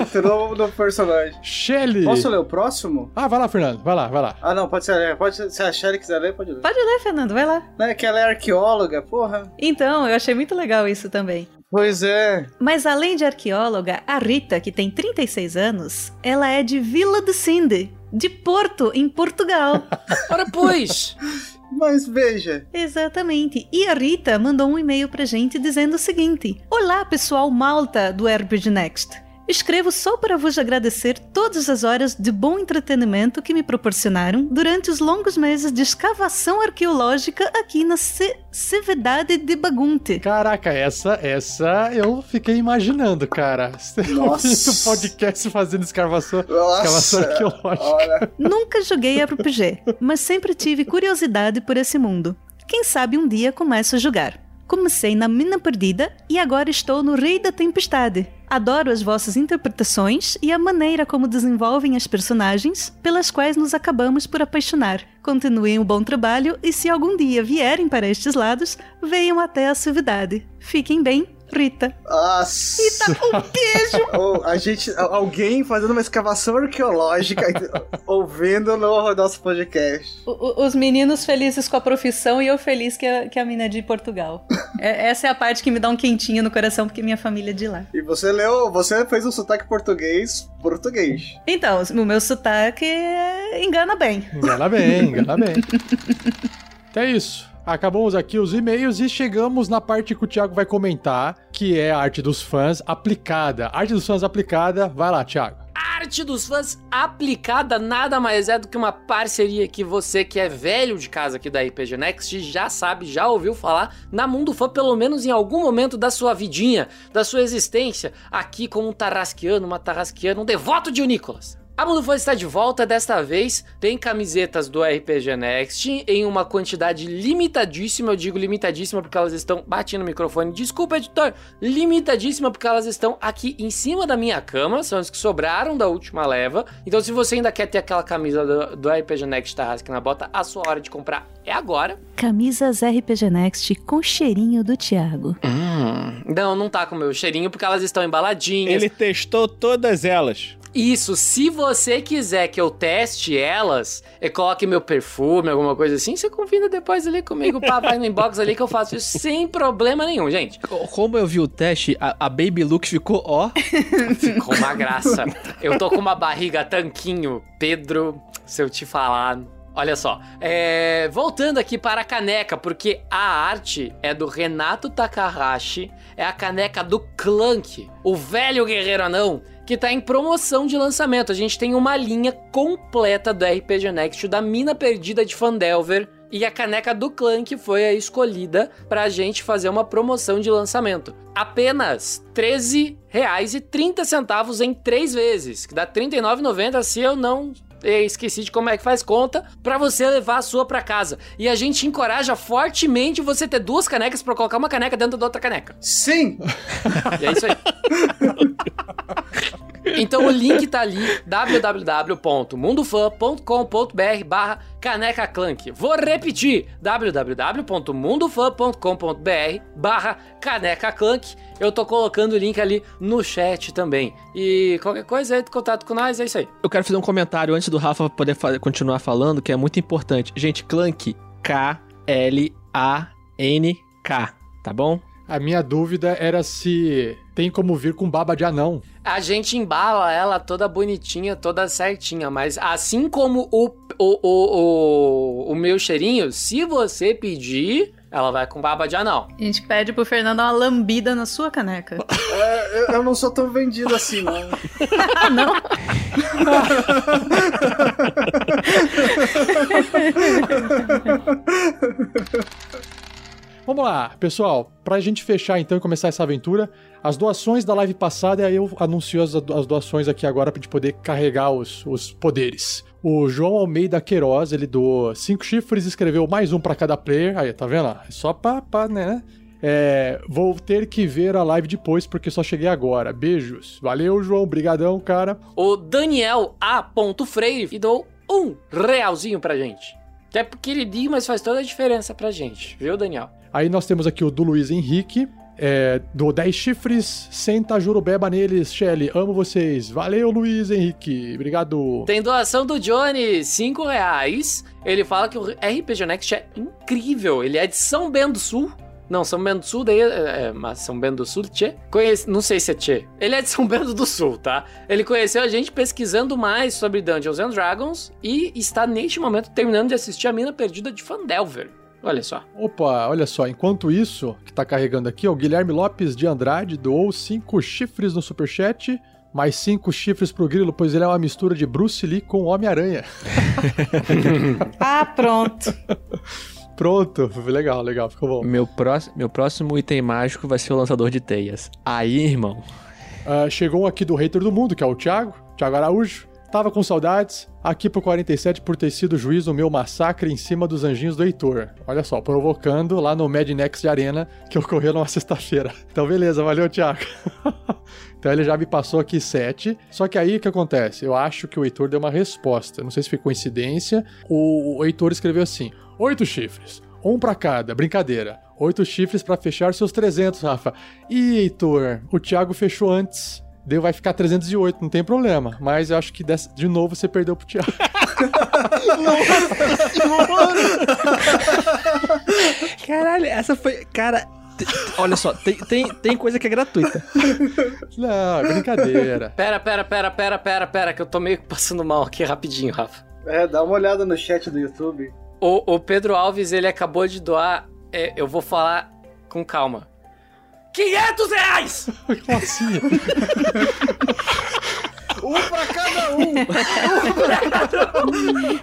Entrou no personagem. Shelly. Posso ler o próximo? Ah, vai lá, Fernando. Vai lá, vai lá. Ah, não, pode ser. Pode, se a Shelly quiser ler, pode ler. Pode ler, Fernando, vai lá. Não é que ela é arqueóloga, porra. Então, eu achei muito legal isso também. Pois é. Mas além de arqueóloga, a Rita, que tem 36 anos, ela é de Vila de Sinde, de Porto, em Portugal. (laughs) Ora, pois. (laughs) Mas veja. Exatamente. E a Rita mandou um e-mail pra gente dizendo o seguinte: Olá, pessoal malta do RPG Next. Escrevo só para vos agradecer todas as horas de bom entretenimento que me proporcionaram durante os longos meses de escavação arqueológica aqui na Ce Cevedade de Bagunte. Caraca, essa, essa eu fiquei imaginando, cara. Você Nossa. ouvindo podcast fazendo escavação, escavação arqueológica. Olha. Nunca joguei RPG, mas sempre tive curiosidade por esse mundo. Quem sabe um dia começo a jogar. Comecei na Mina Perdida e agora estou no Rei da Tempestade. Adoro as vossas interpretações e a maneira como desenvolvem as personagens, pelas quais nos acabamos por apaixonar. Continuem o bom trabalho e se algum dia vierem para estes lados, venham até a suavidade. Fiquem bem, Rita. Nossa. Rita, um beijo! Ou a gente, alguém fazendo uma escavação arqueológica (laughs) ouvindo no nosso podcast. O- o- Os meninos felizes com a profissão e eu feliz que a, que a mina é de Portugal. É- essa é a parte que me dá um quentinho no coração, porque minha família é de lá. E você leu, você fez um sotaque português, português. Então, o meu sotaque é- engana bem. Engana bem, engana bem. (laughs) Então é isso. Acabamos aqui os e-mails e chegamos na parte que o Thiago vai comentar, que é a arte dos fãs aplicada. Arte dos fãs aplicada, vai lá, Thiago. Arte dos fãs aplicada nada mais é do que uma parceria que você que é velho de casa aqui da RPG Next já sabe, já ouviu falar na Mundo Fã pelo menos em algum momento da sua vidinha, da sua existência, aqui como um tarrasqueano, uma tarrasqueana, um devoto de Nicolas. A Mundo Fã está de volta, desta vez tem camisetas do RPG Next em uma quantidade limitadíssima, eu digo limitadíssima porque elas estão batendo no microfone, desculpa editor, limitadíssima porque elas estão aqui em cima da minha cama, são as que sobraram da última leva, então se você ainda quer ter aquela camisa do, do RPG Next Tarrasque na bota, a sua hora de comprar é agora. Camisas RPG Next com cheirinho do Thiago. Hum, não, não tá com o meu cheirinho porque elas estão embaladinhas. Ele testou todas elas. Isso, se você quiser que eu teste elas e coloque meu perfume, alguma coisa assim, você convida depois ali comigo, pá, vai no inbox ali que eu faço isso sem problema nenhum, gente. Como eu vi o teste, a, a Baby Look ficou, ó. (laughs) Ficou uma graça. Eu tô com uma barriga tanquinho, Pedro, se eu te falar. Olha só, é, voltando aqui para a caneca, porque a arte é do Renato Takahashi, é a caneca do Clank, o velho guerreiro anão, que tá em promoção de lançamento. A gente tem uma linha completa do RPG Next da Mina Perdida de Fandelver. E a caneca do Clank foi a escolhida pra gente fazer uma promoção de lançamento. Apenas R$ 13,30 em três vezes, que dá R$ 39,90 se eu não esqueci de como é que faz conta, pra você levar a sua pra casa. E a gente encoraja fortemente você ter duas canecas pra colocar uma caneca dentro da outra caneca. Sim! (laughs) E é isso aí. Então o link tá ali, www.mundofan.com.br barra caneca clank. Vou repetir, www.mundofan.com.br barra caneca clank. Eu tô colocando o link ali no chat também. E qualquer coisa, entre em contato com nós, é isso aí. Eu quero fazer um comentário antes do Rafa poder fa- continuar falando, que é muito importante. Gente, Clank, K-L-A-N-K, tá bom? A minha dúvida era se tem como vir com baba de anão. A gente embala ela toda bonitinha, toda certinha, mas assim como o, o, o, o, o meu cheirinho, se você pedir, ela vai com baba de anão. A gente pede pro Fernando uma lambida na sua caneca. É, eu, eu não sou tão vendido assim, não. (laughs) Não? Vamos lá, pessoal. Pra gente fechar então e começar essa aventura, as doações da live passada, aí eu anuncio as, as doações aqui agora pra gente poder carregar os, os poderes. O João Almeida Queiroz, ele doou cinco chifres e escreveu mais um pra cada player. Aí, tá vendo? É só pra, pra né? É, vou ter que ver a live depois porque só cheguei agora. Beijos. Valeu, João. Brigadão, cara. O Daniel A. Freire e dou um realzinho pra gente. Que é pequenininho, mas faz toda a diferença pra gente. Viu, Daniel? Aí nós temos aqui o do Luiz Henrique. É, do 10 chifres, senta jurubeba neles, Shelly. Amo vocês. Valeu, Luiz Henrique. Obrigado. Tem doação do Johnny, 5 reais. Ele fala que o RPG Next é incrível. Ele é de São Bento do Sul. Não, São Bento do Sul, daí é, é, mas São Bento do Sul, tchê? Conhece, não sei se é tchê. Ele é de São Bento do Sul, tá? Ele conheceu a gente pesquisando mais sobre Dungeons and Dragons e está neste momento terminando de assistir a Mina Perdida de Fandelver. Olha só. Opa, olha só. Enquanto isso, que tá carregando aqui, o Guilherme Lopes de Andrade doou cinco chifres no superchat. Mais cinco chifres pro Grilo, pois ele é uma mistura de Bruce Lee com Homem-Aranha. (laughs) Ah, pronto. Pronto, legal, legal, ficou bom. Meu, prós, meu próximo item mágico vai ser o lançador de teias. Aí, irmão. Ah, chegou um aqui do hater do mundo, que é o Thiago, Thiago Araújo. Tava com saudades, aqui pro 47 por ter sido juiz do meu massacre em cima dos anjinhos do Heitor. Olha só, provocando lá no Mad Next Arena, que ocorreu numa (laughs) sexta-feira. Então, beleza, valeu, Thiago. (laughs) então ele já me passou aqui sete. Só que aí o que acontece? Eu acho que o Heitor deu uma resposta. Não sei se foi coincidência. O, Heitor escreveu assim: oito chifres. Um pra cada, brincadeira. Oito chifres pra fechar seus 300, Rafa. Ih, Heitor, o Thiago fechou antes. Deu, vai ficar 308, não tem problema. Mas eu acho que dessa- de novo você perdeu pro Thiago. (laughs) Caralho, essa foi. Cara, olha só, tem, tem, tem coisa que é gratuita. Não, é brincadeira. Pera, pera, pera, pera, pera, pera, que eu tô meio passando mal aqui rapidinho, Rafa. É, dá uma olhada no chat do YouTube. O, o Pedro Alves, ele acabou de doar. é, eu vou falar com calma. 500 reais! (laughs) Como assim? (laughs) (laughs) Um pra cada um!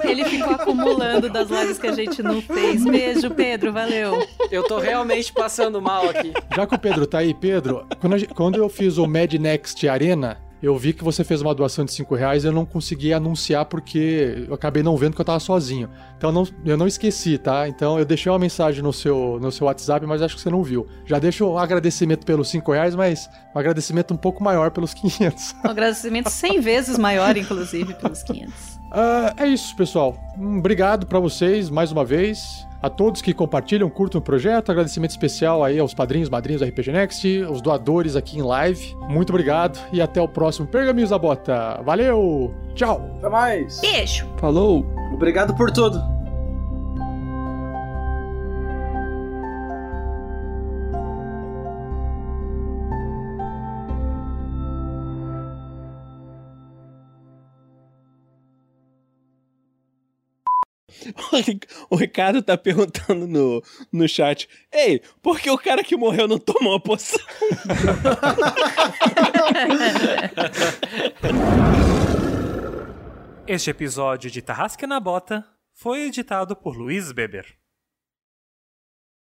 Ele ficou acumulando das lives que a gente não fez. Beijo, Pedro, valeu. Eu tô realmente passando mal aqui. Já que o Pedro tá aí, Pedro, quando, gente- quando eu fiz o Mad Next Arena, eu vi que você fez uma doação de 5 reais e eu não consegui anunciar porque eu acabei não vendo que eu tava sozinho. Então não- eu não esqueci, tá? Então eu deixei uma mensagem no seu, no seu WhatsApp, mas acho que você não viu. Já deixo um agradecimento pelos 5 reais, mas um agradecimento um pouco maior pelos (laughs) 500. Um agradecimento 100 vezes maior, inclusive, pelos 500. Ah, é isso, pessoal. Um Obrigado pra vocês mais uma vez. A todos que compartilham, curtam o projeto. Agradecimento especial aí aos padrinhos, madrinhos do RPG Next, os doadores aqui em live. Muito obrigado e até o próximo Pergaminhos da Bota. Valeu! Tchau! Até mais! Beijo! Falou! Obrigado por tudo. O Ricardo tá perguntando no, no chat: Ei, por que o cara que morreu não tomou a poção? Este episódio de Tarrasque na Bota foi editado por Luiz Beber.